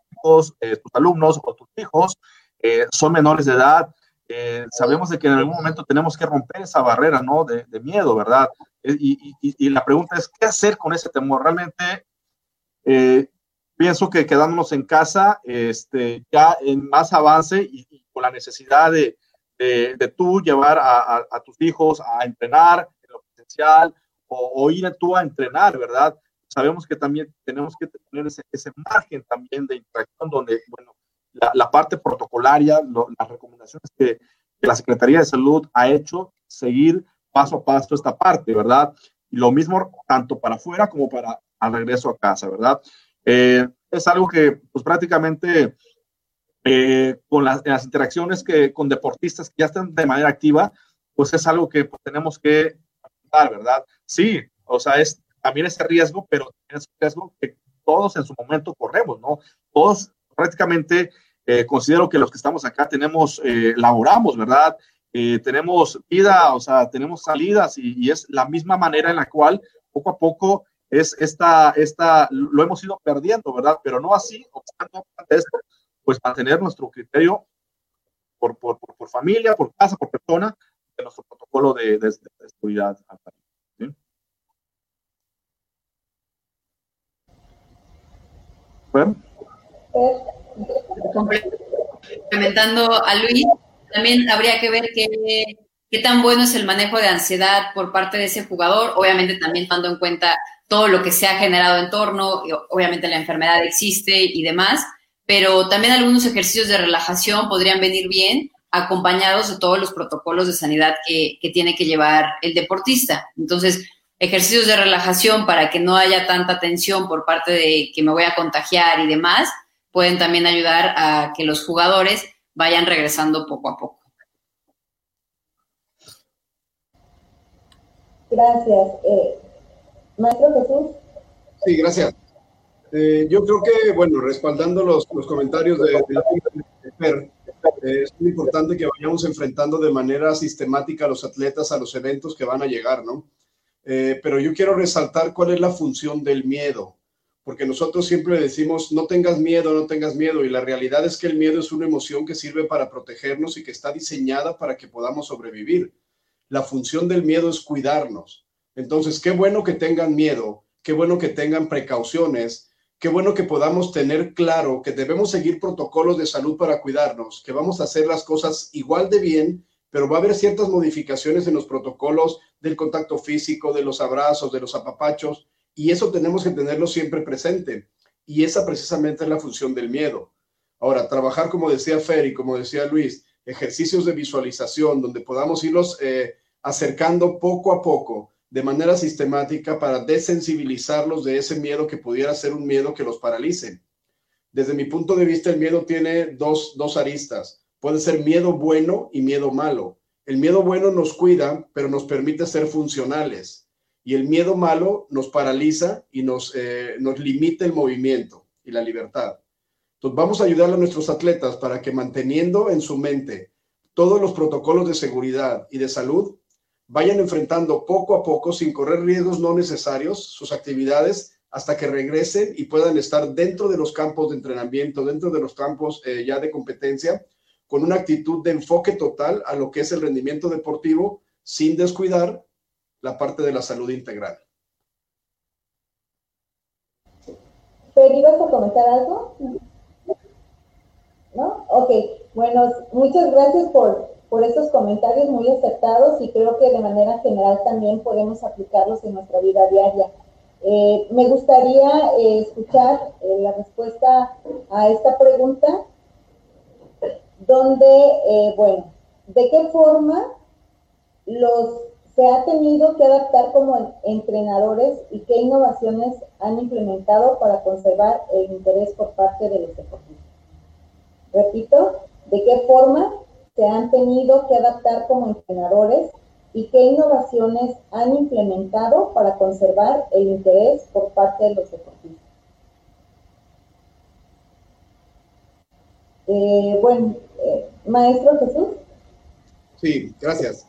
S4: eh, tus alumnos o tus hijos eh, son menores de edad, eh, sabemos de que en algún momento tenemos que romper esa barrera, ¿no? De, miedo, ¿verdad? Y, y, la pregunta es, ¿qué hacer con ese temor? Realmente pienso que quedándonos en casa, este, ya en más avance y, con la necesidad de, de, tú llevar a, a, tus hijos a entrenar en lo presencial o, o ir tú a entrenar, ¿verdad? Sabemos que también tenemos que tener ese, ese margen también de interacción donde, bueno, la, la parte protocolaria, las recomendaciones que, la Secretaría de Salud ha hecho, seguir paso a paso esta parte, ¿verdad? Y lo mismo tanto para afuera como para al regreso a casa, ¿verdad? Eh, es algo que, pues prácticamente, eh, con las, las, interacciones que con deportistas que ya están de manera activa, pues es algo que pues, tenemos que dar, ¿verdad? Sí, o sea, es también ese riesgo, pero es un riesgo que todos en su momento corremos, ¿no? Todos prácticamente eh, considero que los que estamos acá tenemos, eh, laboramos, ¿verdad? Eh, tenemos vida, o sea, tenemos salidas y, es la misma manera en la cual poco a poco es esta, esta, lo hemos ido perdiendo, ¿verdad? Pero no así, obstante esto, pues mantener nuestro criterio por, por, por, familia, por casa, por persona, de nuestro protocolo de, de, de seguridad.
S3: Complementando a Luis, también habría que ver qué, qué tan bueno es el manejo de ansiedad por parte de ese jugador, obviamente también tomando en cuenta todo lo que se ha generado en torno, obviamente la enfermedad existe y demás, pero también algunos ejercicios de relajación podrían venir bien acompañados de todos los protocolos de sanidad que, que tiene que llevar el deportista. Entonces, ejercicios de relajación para que no haya tanta tensión por parte de que me voy a contagiar y demás, pueden también ayudar a que los jugadores vayan regresando poco a poco.
S1: Gracias. Eh, Maestro Jesús.
S5: Sí, gracias. Eh, yo creo que, bueno, respaldando los, comentarios de, de, Eh, es muy importante que vayamos enfrentando de manera sistemática a los atletas a los eventos que van a llegar, ¿no? Eh, pero yo quiero resaltar cuál es la función del miedo, porque nosotros siempre decimos, no tengas miedo, no tengas miedo, y la realidad es que el miedo es una emoción que sirve para protegernos y que está diseñada para que podamos sobrevivir. La función del miedo es cuidarnos. Entonces, qué bueno que tengan miedo, qué bueno que tengan precauciones, qué bueno que podamos tener claro que debemos seguir protocolos de salud para cuidarnos, que vamos a hacer las cosas igual de bien, pero va a haber ciertas modificaciones en los protocolos del contacto físico, de los abrazos, de los apapachos, y eso tenemos que tenerlo siempre presente. Y esa precisamente es la función del miedo. Ahora, trabajar, como decía Fer y como decía Luis, ejercicios de visualización donde podamos irlos eh, acercando poco a poco, de manera sistemática, para desensibilizarlos de ese miedo que pudiera ser un miedo que los paralice. Desde mi punto de vista, el miedo tiene dos, dos aristas. Puede ser miedo bueno y miedo malo. El miedo bueno nos cuida, pero nos permite ser funcionales. Y el miedo malo nos paraliza y nos, eh, nos limita el movimiento y la libertad. Entonces vamos a ayudar a nuestros atletas para que manteniendo en su mente todos los protocolos de seguridad y de salud, vayan enfrentando poco a poco, sin correr riesgos no necesarios, sus actividades hasta que regresen y puedan estar dentro de los campos de entrenamiento, dentro de los campos eh, ya de competencia, con una actitud de enfoque total a lo que es el rendimiento deportivo sin descuidar la parte de la salud integral.
S1: Pero ibas a comentar algo? ¿No? Ok, bueno, muchas gracias por, por estos comentarios muy acertados y creo que de manera general también podemos aplicarlos en nuestra vida diaria. Eh, me gustaría eh, escuchar eh, la respuesta a esta pregunta donde, eh, bueno, ¿de qué forma los se ha tenido que adaptar como entrenadores y qué innovaciones han implementado para conservar el interés por parte de los deportistas? Repito, ¿de qué forma se han tenido que adaptar como entrenadores y qué innovaciones han implementado para conservar el interés por parte de los deportistas? Eh, bueno, maestro Jesús.
S5: Sí, gracias.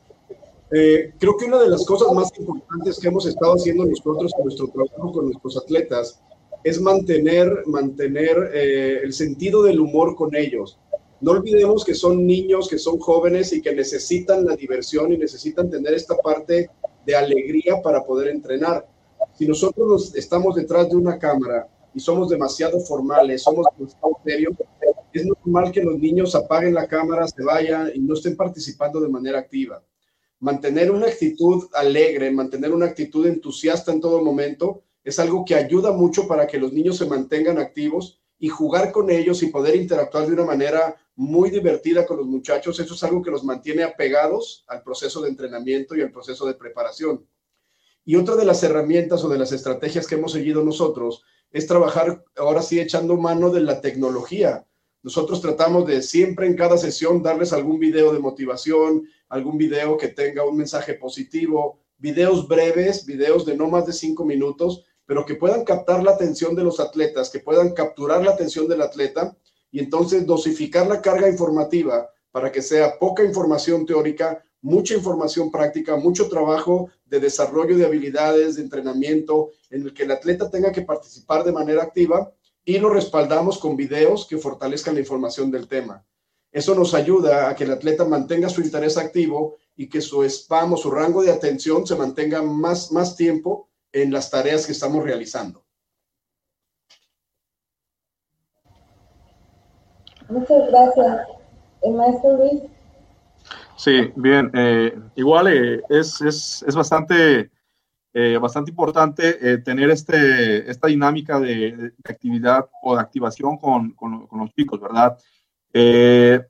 S5: Eh, creo que una de las cosas más importantes que hemos estado haciendo nosotros en nuestro trabajo con nuestros atletas es mantener, mantener el sentido del humor con ellos. No olvidemos que son niños, que son jóvenes y que necesitan la diversión y necesitan tener esta parte de alegría para poder entrenar. Si nosotros estamos detrás de una cámara y somos demasiado formales, somos demasiado serios, es normal que los niños apaguen la cámara, se vayan y no estén participando de manera activa. Mantener una actitud alegre, mantener una actitud entusiasta en todo momento, es algo que ayuda mucho para que los niños se mantengan activos y jugar con ellos y poder interactuar de una manera muy divertida con los muchachos. Eso es algo que los mantiene apegados al proceso de entrenamiento y al proceso de preparación. Y otra de las herramientas o de las estrategias que hemos seguido nosotros es trabajar ahora sí echando mano de la tecnología. Nosotros tratamos de siempre en cada sesión darles algún video de motivación, algún video que tenga un mensaje positivo, videos breves, videos de no más de cinco minutos, pero que puedan captar la atención de los atletas, que puedan capturar la atención del atleta y entonces dosificar la carga informativa para que sea poca información teórica, mucha información práctica, mucho trabajo de desarrollo de habilidades, de entrenamiento, en el que el atleta tenga que participar de manera activa y lo respaldamos con videos que fortalezcan la información del tema. Eso nos ayuda a que el atleta mantenga su interés activo y que su spam o su rango de atención se mantenga más, más tiempo en las tareas que estamos realizando.
S1: Muchas gracias. ¿El maestro Luis?
S4: Sí, bien. Eh, igual eh, es, es, es, bastante eh, bastante importante eh, tener este, esta dinámica de, actividad o de activación con, con, los chicos, ¿verdad? Eh,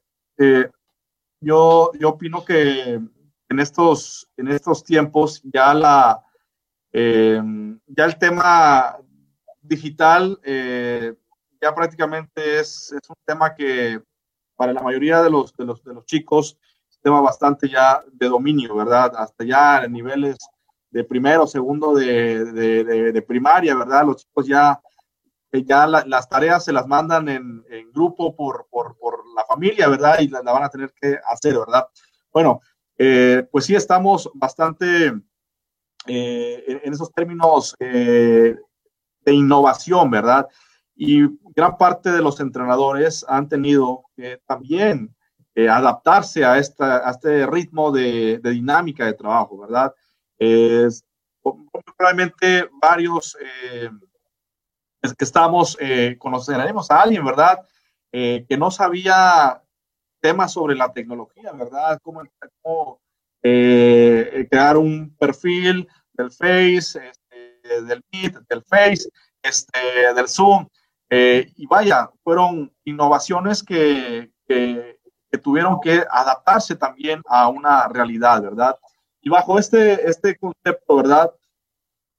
S4: yo, yo opino que en estos, en estos tiempos ya, la, ya el tema digital ya prácticamente es, un tema que para la mayoría de los, de los, de los chicos es un tema bastante ya de dominio, ¿verdad? Hasta ya en niveles de primero, segundo de, primaria, ¿verdad? Los chicos ya, ya las tareas se las mandan en, grupo por, por, la familia, ¿verdad? Y la, van a tener que hacer, ¿verdad? Bueno, eh, pues sí estamos bastante eh, en, esos términos de innovación, ¿verdad? Y gran parte de los entrenadores han tenido que también adaptarse a, esta, a este ritmo de, de dinámica de trabajo, ¿verdad? Es, probablemente varios eh, que estamos, eh, conoceremos a alguien, ¿verdad? Eh, que no sabía temas sobre la tecnología, ¿verdad? Cómo, crear un perfil del Face, este, del Meet, del Face, este, del Zoom. y vaya, fueron innovaciones que, que, tuvieron que adaptarse también a una realidad, ¿verdad? Y bajo este, este concepto, ¿verdad?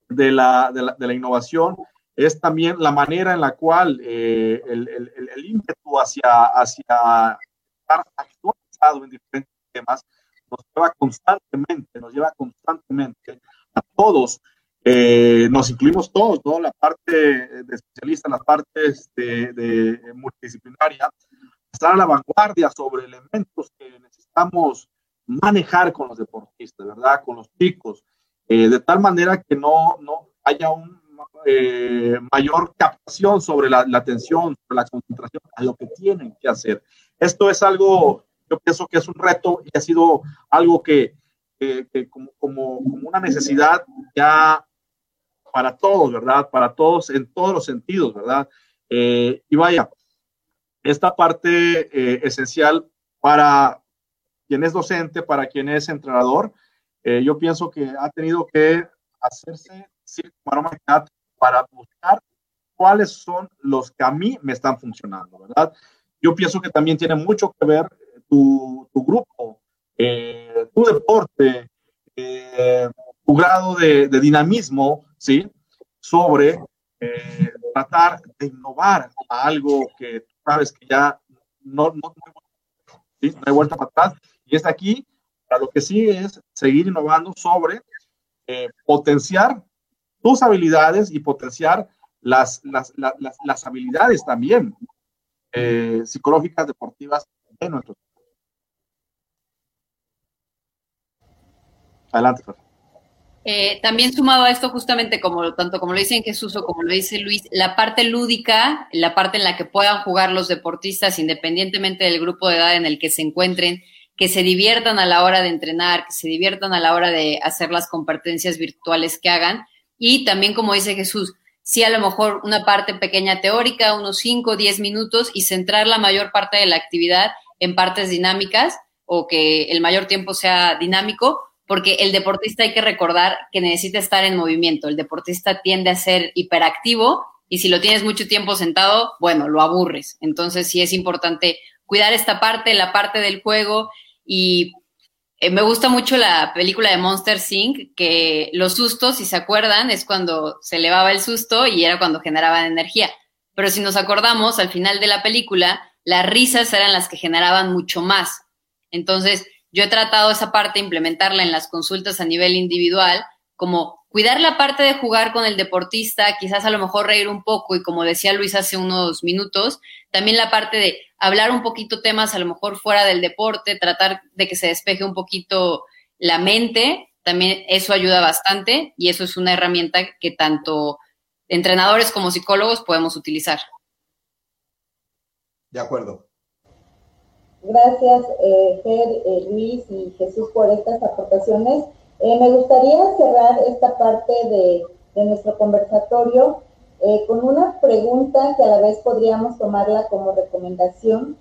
S4: de la, de la, de la innovación es también la manera en la cual eh, el, el, el, ímpetu hacia, hacia estar actualizado en diferentes temas nos lleva constantemente, nos lleva constantemente a todos, eh, nos incluimos todos, toda la parte de especialistas, las partes de, de multidisciplinaria, estar a la vanguardia sobre elementos que necesitamos manejar con los deportistas, ¿verdad? Con los chicos, eh, de tal manera que no, no haya un eh, mayor captación sobre la, atención, sobre la concentración a lo que tienen que hacer. Esto es algo, yo pienso que es un reto y ha sido algo que, como, como, una necesidad ya para todos, ¿verdad? Para todos en todos los sentidos, ¿verdad? Eh, y vaya, esta parte esencial para quien es docente, para quien es entrenador, eh, yo pienso que ha tenido que hacerse para buscar cuáles son los que a mí me están funcionando, ¿verdad? Yo pienso que también tiene mucho que ver tu, tu grupo, eh, tu deporte, eh, tu grado de, de, dinamismo, ¿sí? Sobre tratar de innovar a algo que sabes que ya no, no, ¿sí? no hay vuelta para atrás. Y es aquí para lo que sigue es seguir innovando sobre eh, potenciar tus habilidades y potenciar las, las, las, habilidades también eh, psicológicas, deportivas de nuestros. Adelante,
S3: eh, también sumado a esto, justamente como tanto como lo dicen Jesús o como lo dice Luis, la parte lúdica, la parte en la que puedan jugar los deportistas independientemente del grupo de edad en el que se encuentren, que se diviertan a la hora de entrenar, que se diviertan a la hora de hacer las competencias virtuales que hagan. Y también, como dice Jesús, sí a lo mejor una parte pequeña teórica, unos 5 o 10 minutos y centrar la mayor parte de la actividad en partes dinámicas o que el mayor tiempo sea dinámico, porque el deportista hay que recordar que necesita estar en movimiento. El deportista tiende a ser hiperactivo y si lo tienes mucho tiempo sentado, bueno, lo aburres. Entonces sí es importante cuidar esta parte, la parte del juego y eh, me gusta mucho la película de Monster Inc., que los sustos, si se acuerdan, es cuando se elevaba el susto y era cuando generaban energía. Pero si nos acordamos, al final de la película, las risas eran las que generaban mucho más. Entonces, yo he tratado esa parte, implementarla en las consultas a nivel individual, como cuidar la parte de jugar con el deportista, quizás a lo mejor reír un poco y como decía Luis hace unos minutos, también la parte de hablar un poquito temas a lo mejor fuera del deporte, tratar de que se despeje un poquito la mente, también eso ayuda bastante y eso es una herramienta que tanto entrenadores como psicólogos podemos utilizar.
S5: De acuerdo.
S1: Gracias, eh, Fer, eh, Luis y Jesús por estas aportaciones. Eh, me gustaría cerrar esta parte de, de nuestro conversatorio eh, con una pregunta que a la vez podríamos tomarla como recomendación,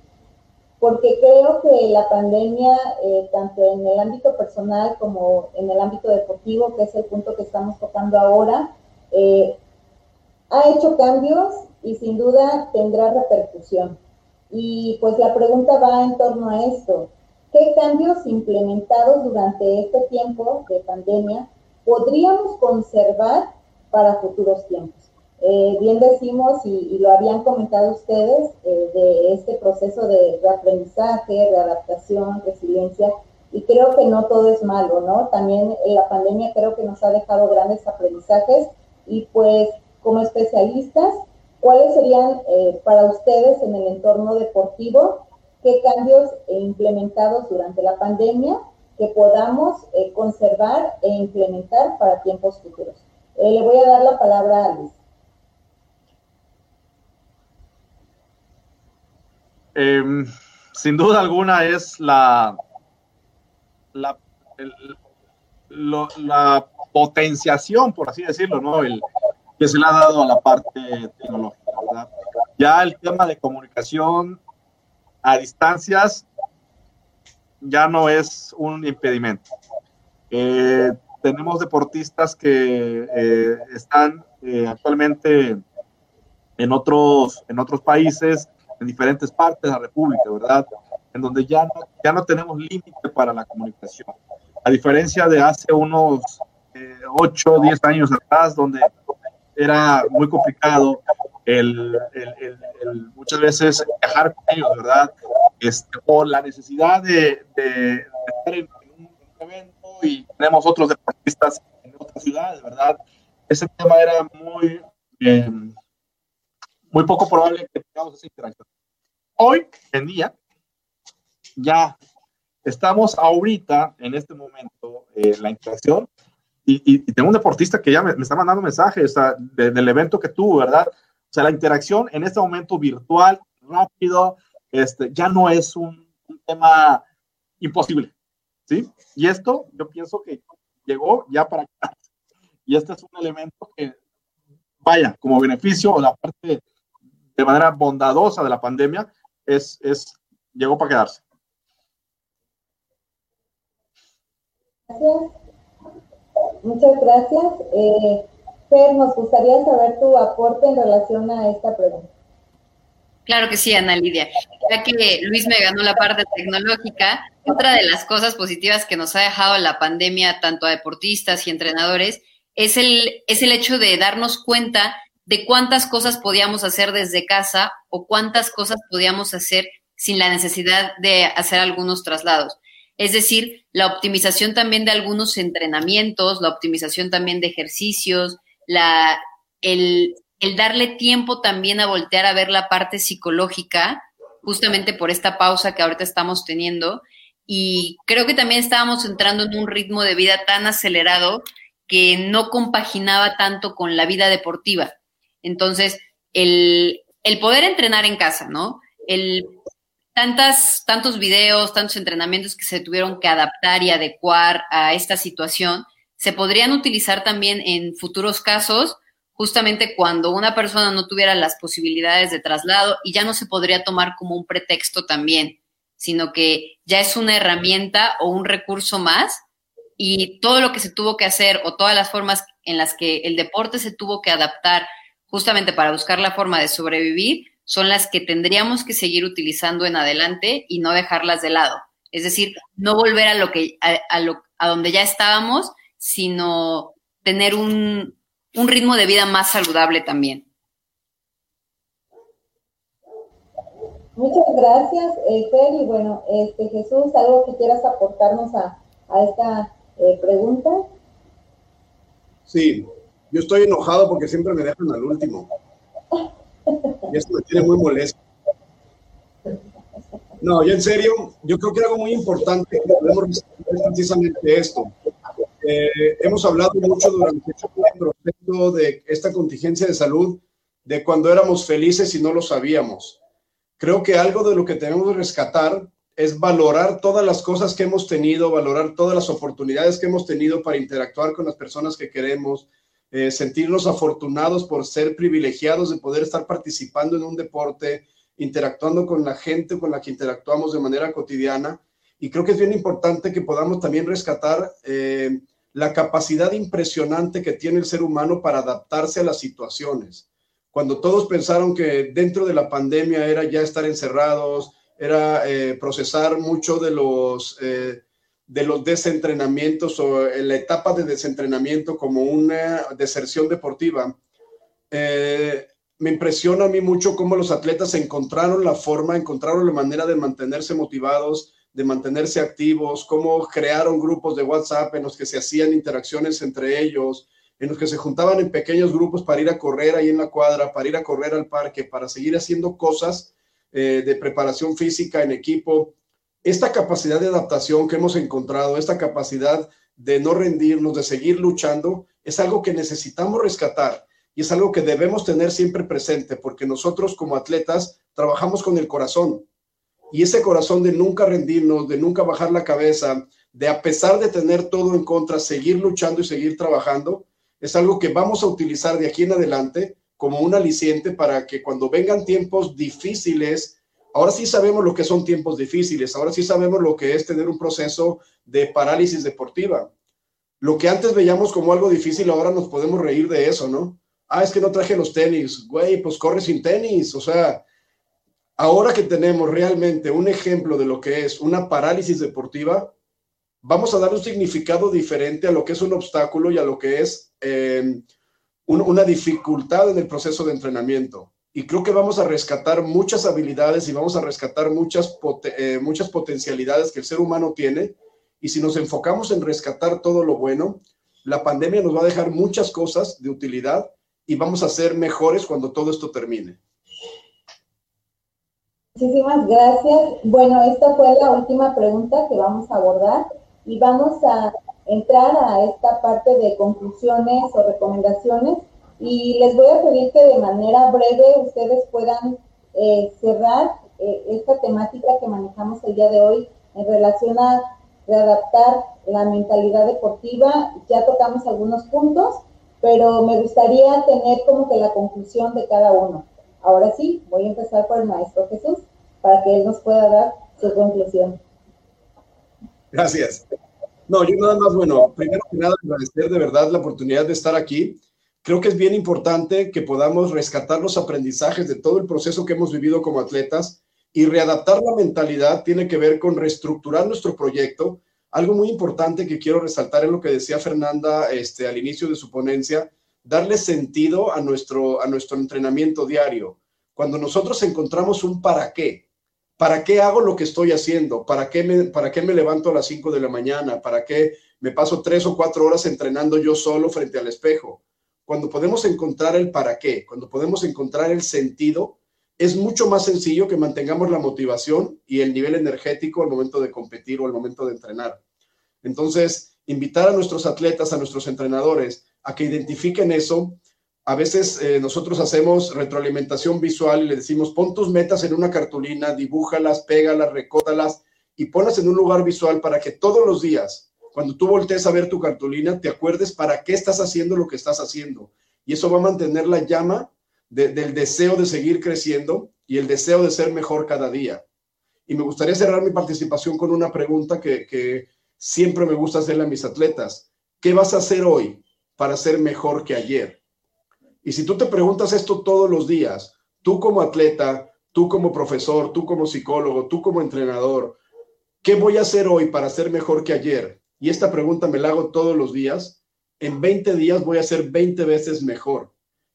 S1: porque creo que la pandemia, eh, tanto en el ámbito personal como en el ámbito deportivo, que es el punto que estamos tocando ahora, eh, ha hecho cambios y sin duda tendrá repercusión. Y pues la pregunta va en torno a esto. ¿Qué cambios implementados durante este tiempo de pandemia podríamos conservar para futuros tiempos? Eh, bien decimos, y, lo habían comentado ustedes, eh, de este proceso de reaprendizaje, readaptación, resiliencia, y creo que no todo es malo, ¿no? También la pandemia creo que nos ha dejado grandes aprendizajes y pues como especialistas, ¿cuáles serían eh, para ustedes en el entorno deportivo qué cambios implementados durante la pandemia que podamos eh, conservar e implementar para tiempos futuros. Eh, le voy a dar la palabra a Luis.
S4: Em, sin duda alguna es la, la, la potenciación, por así decirlo, ¿no? El, que se le ha dado a la parte tecnológica, ¿verdad? Ya el tema de comunicación a distancias ya no es un impedimento. Eh, tenemos deportistas que eh, están eh, actualmente en otros, en otros países, en diferentes partes de la República, ¿verdad? En donde ya no, ya no tenemos límite para la comunicación. A diferencia de hace unos 8 o 10 años atrás, donde era muy complicado el, muchas veces viajar con ellos, ¿verdad? Este, o la necesidad de, estar en, un evento y tenemos otros deportistas en otras ciudades, ¿verdad? Ese tema era muy, eh, muy poco probable que tengamos esa interacción. Hoy en día, ya estamos ahorita, en este momento, eh, la interacción y, tengo un deportista que ya me, está mandando mensajes del evento que tuvo, ¿verdad? O sea, la interacción en este momento virtual, rápido, este, ya no es un, tema imposible, ¿sí? Y esto yo pienso que llegó ya para acá. Y este es un elemento que, vaya, como beneficio o la parte de manera bondadosa de la pandemia, es, es llegó para quedarse.
S1: Gracias. Muchas gracias. Eh, Fer, nos gustaría saber tu aporte en relación a esta pregunta.
S3: Claro que sí, Ana Lidia. Ya que Luis me ganó la parte tecnológica, otra de las cosas positivas que nos ha dejado la pandemia, tanto a deportistas y entrenadores, es el, es el hecho de darnos cuenta de cuántas cosas podíamos hacer desde casa o cuántas cosas podíamos hacer sin la necesidad de hacer algunos traslados. Es decir, la optimización también de algunos entrenamientos, la optimización también de ejercicios, la, el, darle tiempo también a voltear a ver la parte psicológica, justamente por esta pausa que ahorita estamos teniendo. Y creo que también estábamos entrando en un ritmo de vida tan acelerado que no compaginaba tanto con la vida deportiva. Entonces, el, el poder entrenar en casa, ¿no? El tantas, tantos videos, tantos entrenamientos que se tuvieron que adaptar y adecuar a esta situación, se podrían utilizar también en futuros casos, justamente cuando una persona no tuviera las posibilidades de traslado y ya no se podría tomar como un pretexto también, sino que ya es una herramienta o un recurso más y todo lo que se tuvo que hacer o todas las formas en las que el deporte se tuvo que adaptar justamente para buscar la forma de sobrevivir, son las que tendríamos que seguir utilizando en adelante y no dejarlas de lado. Es decir, no volver a lo que a, lo, a donde ya estábamos, sino tener un, ritmo de vida más saludable también.
S1: Muchas gracias, Fer. Y bueno, este, Jesús, ¿algo que quieras aportarnos a, esta eh, pregunta?
S5: Sí, yo estoy enojado porque siempre me dejan al último. Y esto me tiene muy molesto. No, yo en serio, yo creo que algo muy importante que podemos es precisamente esto. Eh, hemos hablado mucho durante este proceso de esta contingencia de salud de cuando éramos felices y no lo sabíamos. Creo que algo de lo que tenemos que rescatar es valorar todas las cosas que hemos tenido, valorar todas las oportunidades que hemos tenido para interactuar con las personas que queremos, eh, sentirnos afortunados por ser privilegiados de poder estar participando en un deporte, interactuando con la gente con la que interactuamos de manera cotidiana. Y creo que es bien importante que podamos también rescatar eh, la capacidad impresionante que tiene el ser humano para adaptarse a las situaciones. Cuando todos pensaron que dentro de la pandemia era ya estar encerrados, era eh, procesar mucho de los de los desentrenamientos o en la etapa de desentrenamiento como una deserción deportiva, eh, me impresiona a mí mucho cómo los atletas encontraron la forma, encontraron la manera de mantenerse motivados, de mantenerse activos, cómo crearon grupos de WhatsApp en los que se hacían interacciones entre ellos, en los que se juntaban en pequeños grupos para ir a correr ahí en la cuadra, para ir a correr al parque, para seguir haciendo cosas eh, de preparación física en equipo, esta capacidad de adaptación que hemos encontrado, esta capacidad de no rendirnos, de seguir luchando, es algo que necesitamos rescatar y es algo que debemos tener siempre presente porque nosotros como atletas trabajamos con el corazón y ese corazón de nunca rendirnos, de nunca bajar la cabeza, de a pesar de tener todo en contra, seguir luchando y seguir trabajando, es algo que vamos a utilizar de aquí en adelante como un aliciente para que cuando vengan tiempos difíciles, ahora sí sabemos lo que son tiempos difíciles, ahora sí sabemos lo que es tener un proceso de parálisis deportiva. Lo que antes veíamos como algo difícil, ahora nos podemos reír de eso, ¿no? Ah, es que no traje los tenis, güey, pues corre sin tenis, o sea, ahora que tenemos realmente un ejemplo de lo que es una parálisis deportiva, vamos a dar un significado diferente a lo que es un obstáculo y a lo que es eh, una dificultad en el proceso de entrenamiento. Y creo que vamos a rescatar muchas habilidades y vamos a rescatar muchas, eh, muchas potencialidades que el ser humano tiene. Y si nos enfocamos en rescatar todo lo bueno, la pandemia nos va a dejar muchas cosas de utilidad y vamos a ser mejores cuando todo esto termine.
S1: Muchísimas gracias. Bueno, esta fue la última pregunta que vamos a abordar y vamos a entrar a esta parte de conclusiones o recomendaciones y les voy a pedir que de manera breve ustedes puedan eh, cerrar eh, esta temática que manejamos el día de hoy en relación a readaptar la mentalidad deportiva. Ya tocamos algunos puntos, pero me gustaría tener como que la conclusión de cada uno. Ahora sí, voy a empezar por el maestro Jesús para que él nos pueda dar su conclusión.
S5: Gracias. No, yo nada más, bueno, primero que nada agradecer de verdad la oportunidad de estar aquí. Creo que es bien importante que podamos rescatar los aprendizajes de todo el proceso que hemos vivido como atletas y readaptar la mentalidad tiene que ver con reestructurar nuestro proyecto. Algo muy importante que quiero resaltar es lo que decía Fernanda este, al inicio de su ponencia, darle sentido a nuestro, a nuestro entrenamiento diario. Cuando nosotros encontramos un para qué, ¿Para qué hago lo que estoy haciendo? ¿Para qué me, para qué me levanto a las 5 de la mañana? ¿Para qué me paso tres o cuatro horas entrenando yo solo frente al espejo? Cuando podemos encontrar el para qué, cuando podemos encontrar el sentido, es mucho más sencillo que mantengamos la motivación y el nivel energético al momento de competir o al momento de entrenar. Entonces, invitar a nuestros atletas, a nuestros entrenadores, a que identifiquen eso a veces eh, nosotros hacemos retroalimentación visual y le decimos, pon tus metas en una cartulina, dibújalas, pégalas, recótalas y ponlas en un lugar visual para que todos los días, cuando tú voltees a ver tu cartulina, te acuerdes para qué estás haciendo lo que estás haciendo. Y eso va a mantener la llama del deseo de seguir creciendo y el deseo de ser mejor cada día. Y me gustaría cerrar mi participación con una pregunta que, siempre me gusta hacerle a mis atletas. ¿Qué vas a hacer hoy para ser mejor que ayer? Y si tú te preguntas esto todos los días, tú como atleta, tú como profesor, tú como psicólogo, tú como entrenador, ¿qué voy a hacer hoy para ser mejor que ayer? Y esta pregunta me la hago todos los días. En 20 días voy a ser 20 veces mejor.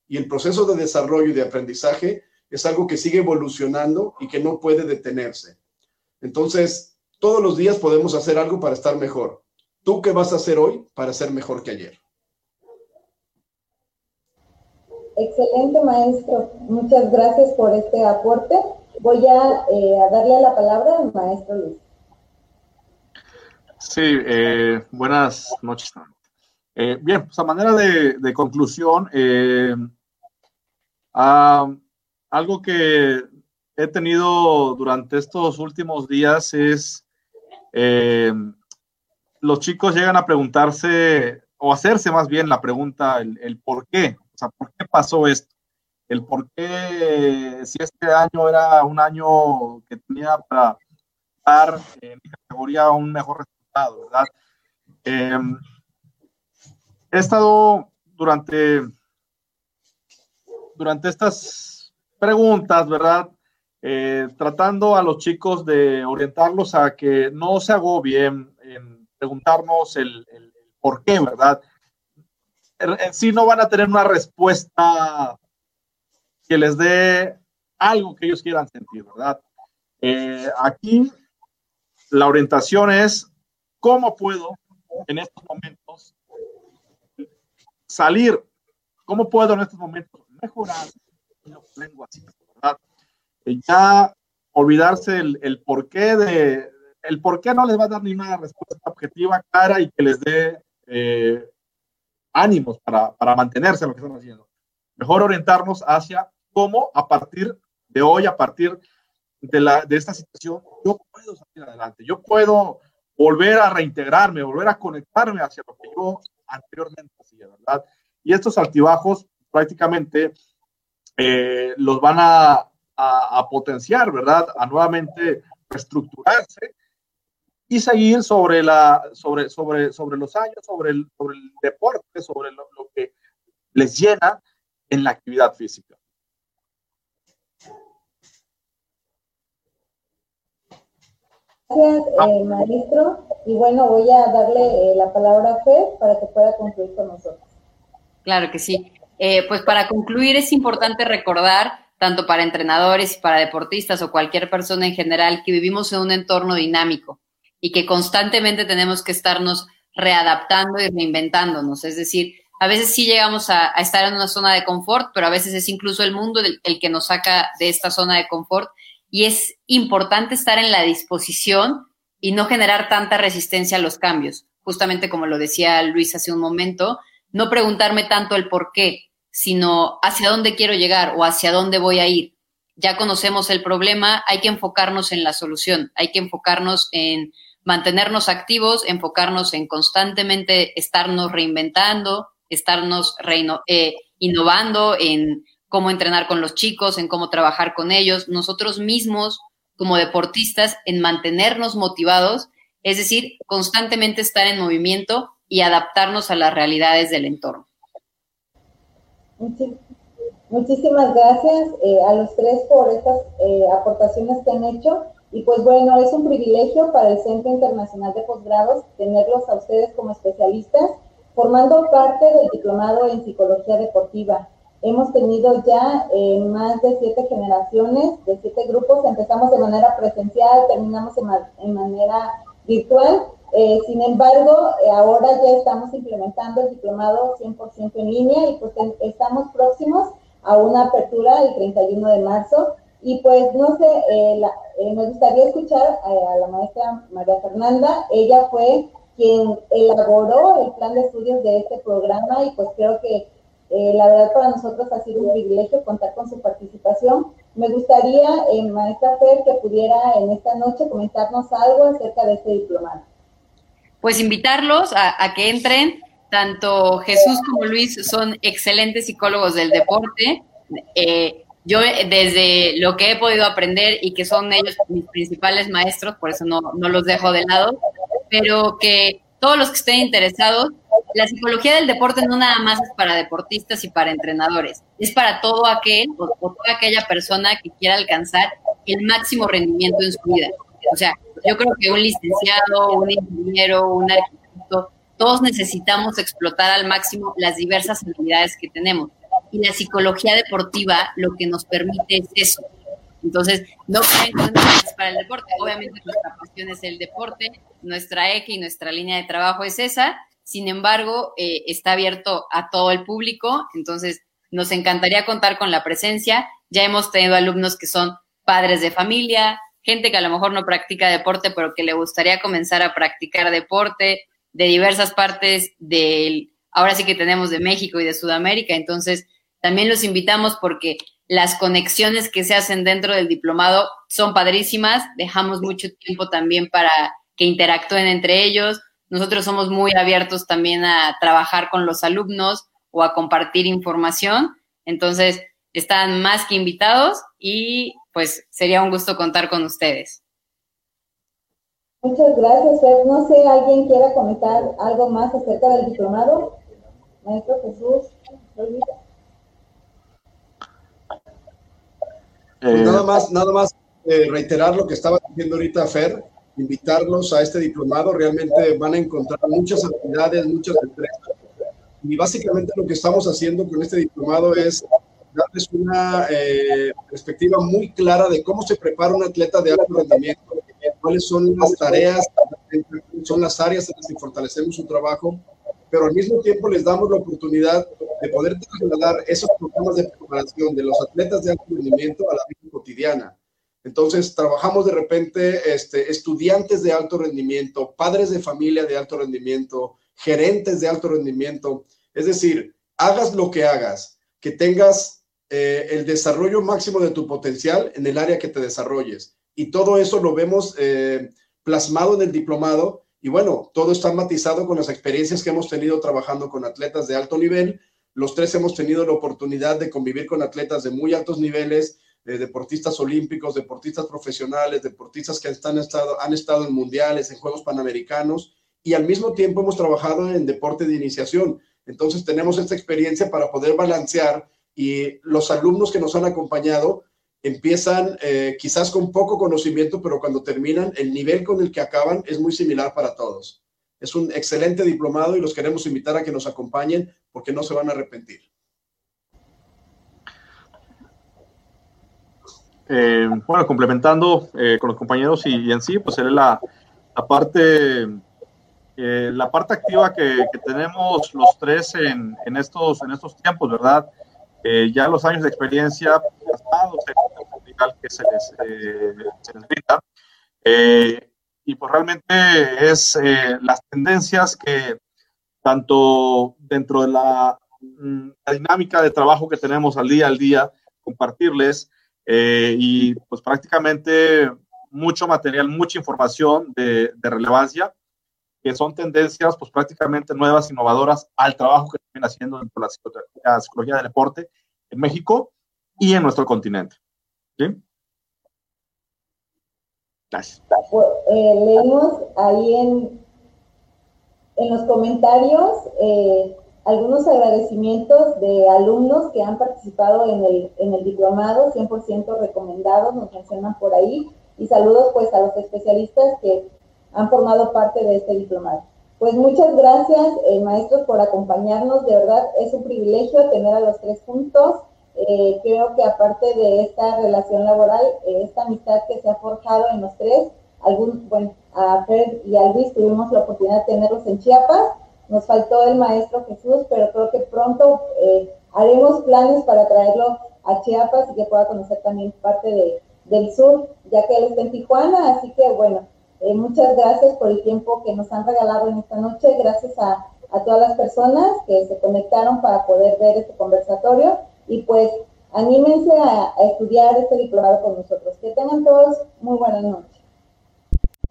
S5: Y el proceso de desarrollo y de aprendizaje es algo que sigue evolucionando y que no puede detenerse. Entonces, todos los días podemos hacer algo para estar mejor. ¿Tú qué vas a hacer hoy para ser mejor que ayer?
S1: Excelente, maestro. Muchas gracias por este aporte. Voy a, eh, darle la palabra al maestro Luis.
S4: Sí, eh, buenas noches. Eh, bien, pues a manera de, conclusión, algo que he tenido durante estos últimos días es los chicos llegan a preguntarse o hacerse más bien la pregunta, el por qué, o sea, ¿por qué pasó esto? El por qué, si este año era un año que tenía para dar en mi categoría un mejor Em, he estado durante, durante estas preguntas, ¿verdad? Eh, tratando a los chicos de orientarlos a que no se agobien en preguntarnos el, el por qué, ¿verdad? en sí no van a tener una respuesta que les dé algo que ellos quieran sentir, ¿verdad? Eh, aquí la orientación es cómo puedo en estos momentos salir, cómo puedo en estos momentos mejorar lo así, ¿verdad? Eh, ya olvidarse el, el porqué de, el por qué no les va a dar ni una respuesta objetiva, clara y que les dé eh, ánimos para, para mantenerse en lo que están haciendo. Mejor orientarnos hacia cómo a partir de hoy, a partir de, la, de esta situación, yo puedo salir adelante, yo puedo volver a reintegrarme, volver a conectarme hacia lo que yo anteriormente hacía, ¿verdad? Y estos altibajos prácticamente eh, los van a, a, potenciar, ¿verdad? A nuevamente reestructurarse y seguir sobre, la, sobre, sobre, sobre los años, sobre el, sobre el deporte, sobre lo, lo que les llena en la actividad física.
S1: Gracias, eh, maestro. Y bueno, voy a darle eh, la palabra a Fer para que pueda concluir con nosotros.
S3: Claro que sí. Eh, pues para concluir es importante recordar, tanto para entrenadores y para deportistas o cualquier persona en general, que vivimos en un entorno dinámico y que constantemente tenemos que estarnos readaptando y reinventándonos. Es decir, a veces sí llegamos a, estar en una zona de confort, pero a veces es incluso el mundo el que nos saca de esta zona de confort y es importante estar en la disposición y no generar tanta resistencia a los cambios. Justamente como lo decía Luis hace un momento, no preguntarme tanto el por qué, sino hacia dónde quiero llegar o hacia dónde voy a ir. Ya conocemos el problema, hay que enfocarnos en la solución, hay que enfocarnos en mantenernos activos, enfocarnos en constantemente estarnos reinventando, estarnos eh, innovando en cómo entrenar con los chicos, en cómo trabajar con ellos, nosotros mismos como deportistas en mantenernos motivados, es decir, constantemente estar en movimiento y adaptarnos a las realidades del entorno.
S1: Muchísimas gracias eh, a los tres por estas eh, aportaciones que han hecho. Y pues bueno, es un privilegio para el Centro Internacional de Posgrados tenerlos a ustedes como especialistas, formando parte del diplomado en psicología deportiva. Hemos tenido ya eh, más de siete generaciones, de siete grupos. Empezamos de manera presencial, terminamos en, manera virtual. Eh, sin embargo, eh, ahora ya estamos implementando el diplomado 100% en línea y pues estamos próximos a una apertura el 31 de marzo. Y pues no sé, me gustaría escuchar a la maestra María Fernanda. Ella fue quien elaboró el plan de estudios de este programa y pues creo que eh, la verdad para nosotros ha sido un privilegio contar con su participación. Me gustaría, eh, maestra Fer, que pudiera en esta noche comentarnos algo acerca de este diplomado.
S3: Pues invitarlos a, que entren. Tanto Jesús como Luis son excelentes psicólogos del deporte. Eh, yo desde lo que he podido aprender y que son ellos mis principales maestros, por eso no, no los dejo de lado, pero que todos los que estén interesados la psicología del deporte no nada más es para deportistas y para entrenadores, es para todo aquel o, toda aquella persona que quiera alcanzar el máximo rendimiento en su vida. O sea, yo creo que un licenciado, un ingeniero, un arquitecto, todos necesitamos explotar al máximo las diversas habilidades que tenemos. Y la psicología deportiva lo que nos permite es eso. Entonces, no es para el deporte. Obviamente nuestra pasión es el deporte, nuestra eje y nuestra línea de trabajo es esa, sin embargo, eh, está abierto a todo el público, entonces nos encantaría contar con la presencia. Ya hemos tenido alumnos que son padres de familia, gente que a lo mejor no practica deporte, pero que le gustaría comenzar a practicar deporte de diversas partes del, ahora sí que tenemos de México y de Sudamérica, entonces también los invitamos porque las conexiones que se hacen dentro del diplomado son padrísimas, dejamos mucho tiempo también para que interactúen entre ellos, nosotros somos muy abiertos también a trabajar con los alumnos o a compartir información. Entonces, están más que invitados y pues sería un gusto contar con ustedes.
S1: Muchas gracias, No sé, ¿alguien quiera comentar algo más acerca del diplomado? Maestro Jesús,
S5: pues nada más, nada más eh, reiterar lo que estaba diciendo ahorita Fer invitarlos a este diplomado. Realmente van a encontrar muchas actividades, muchas empresas. Y básicamente lo que estamos haciendo con este diplomado es darles una eh, perspectiva muy clara de cómo se prepara un atleta de alto rendimiento, cuáles son las tareas, son las áreas en las que fortalecemos su trabajo, pero al mismo tiempo les damos la oportunidad de poder trasladar esos programas de preparación de los atletas de alto rendimiento a la vida cotidiana Entonces, trabajamos de repente este, estudiantes de alto rendimiento, padres de familia de alto rendimiento, gerentes de alto rendimiento. Es decir, hagas lo que hagas, que tengas eh, el desarrollo máximo de tu potencial en el área que te desarrolles. Y todo eso lo vemos eh, plasmado en el diplomado. Y bueno, todo está matizado con las experiencias que hemos tenido trabajando con atletas de alto nivel. Los tres hemos tenido la oportunidad de convivir con atletas de muy altos niveles, deportistas olímpicos, deportistas profesionales, deportistas que estado, han estado en mundiales, en Juegos Panamericanos, y al mismo tiempo hemos trabajado en deporte de iniciación. Entonces tenemos esta experiencia para poder balancear y los alumnos que nos han acompañado empiezan eh, quizás con poco conocimiento, pero cuando terminan, el nivel con el que acaban es muy similar para todos. Es un excelente diplomado y los queremos invitar a que nos acompañen porque no se van a arrepentir.
S4: Eh, bueno, complementando eh, con los compañeros y, en sí, pues es la, la parte, eh, la parte activa que, tenemos los tres en, en, estos, en estos tiempos, ¿verdad? ya los años de experiencia pasados, el que se les, se les brinda. y pues realmente es las tendencias que tanto dentro de la, mm, la dinámica de trabajo que tenemos al día al día, compartirles, eh, y pues prácticamente mucho material, mucha información de, relevancia, que son tendencias pues prácticamente nuevas, innovadoras al trabajo que están haciendo dentro de la psicología, del deporte en México y en nuestro continente. ¿Sí?
S1: Gracias. Eh, leemos ahí en, en los comentarios eh, algunos agradecimientos de alumnos que han participado en el, en el diplomado, 100% recomendados, nos mencionan por ahí, y saludos pues a los especialistas que han formado parte de este diplomado. Pues muchas gracias, eh, maestros, por acompañarnos. De verdad, es un privilegio tener a los tres juntos. Eh, creo que aparte de esta relación laboral, eh, esta amistad que se ha forjado en los tres, algún, bueno, a Fred y a Luis tuvimos la oportunidad de tenerlos en Chiapas nos faltó el maestro Jesús, pero creo que pronto eh, haremos planes para traerlo a Chiapas y que pueda conocer también parte de, del sur, ya que él está en Tijuana. Así que bueno, eh, muchas gracias por el tiempo que nos han regalado en esta noche. Gracias a, a todas las personas que se conectaron para poder ver este conversatorio. Y pues anímense a, a estudiar este diplomado con nosotros. Que tengan todos muy buenas noches.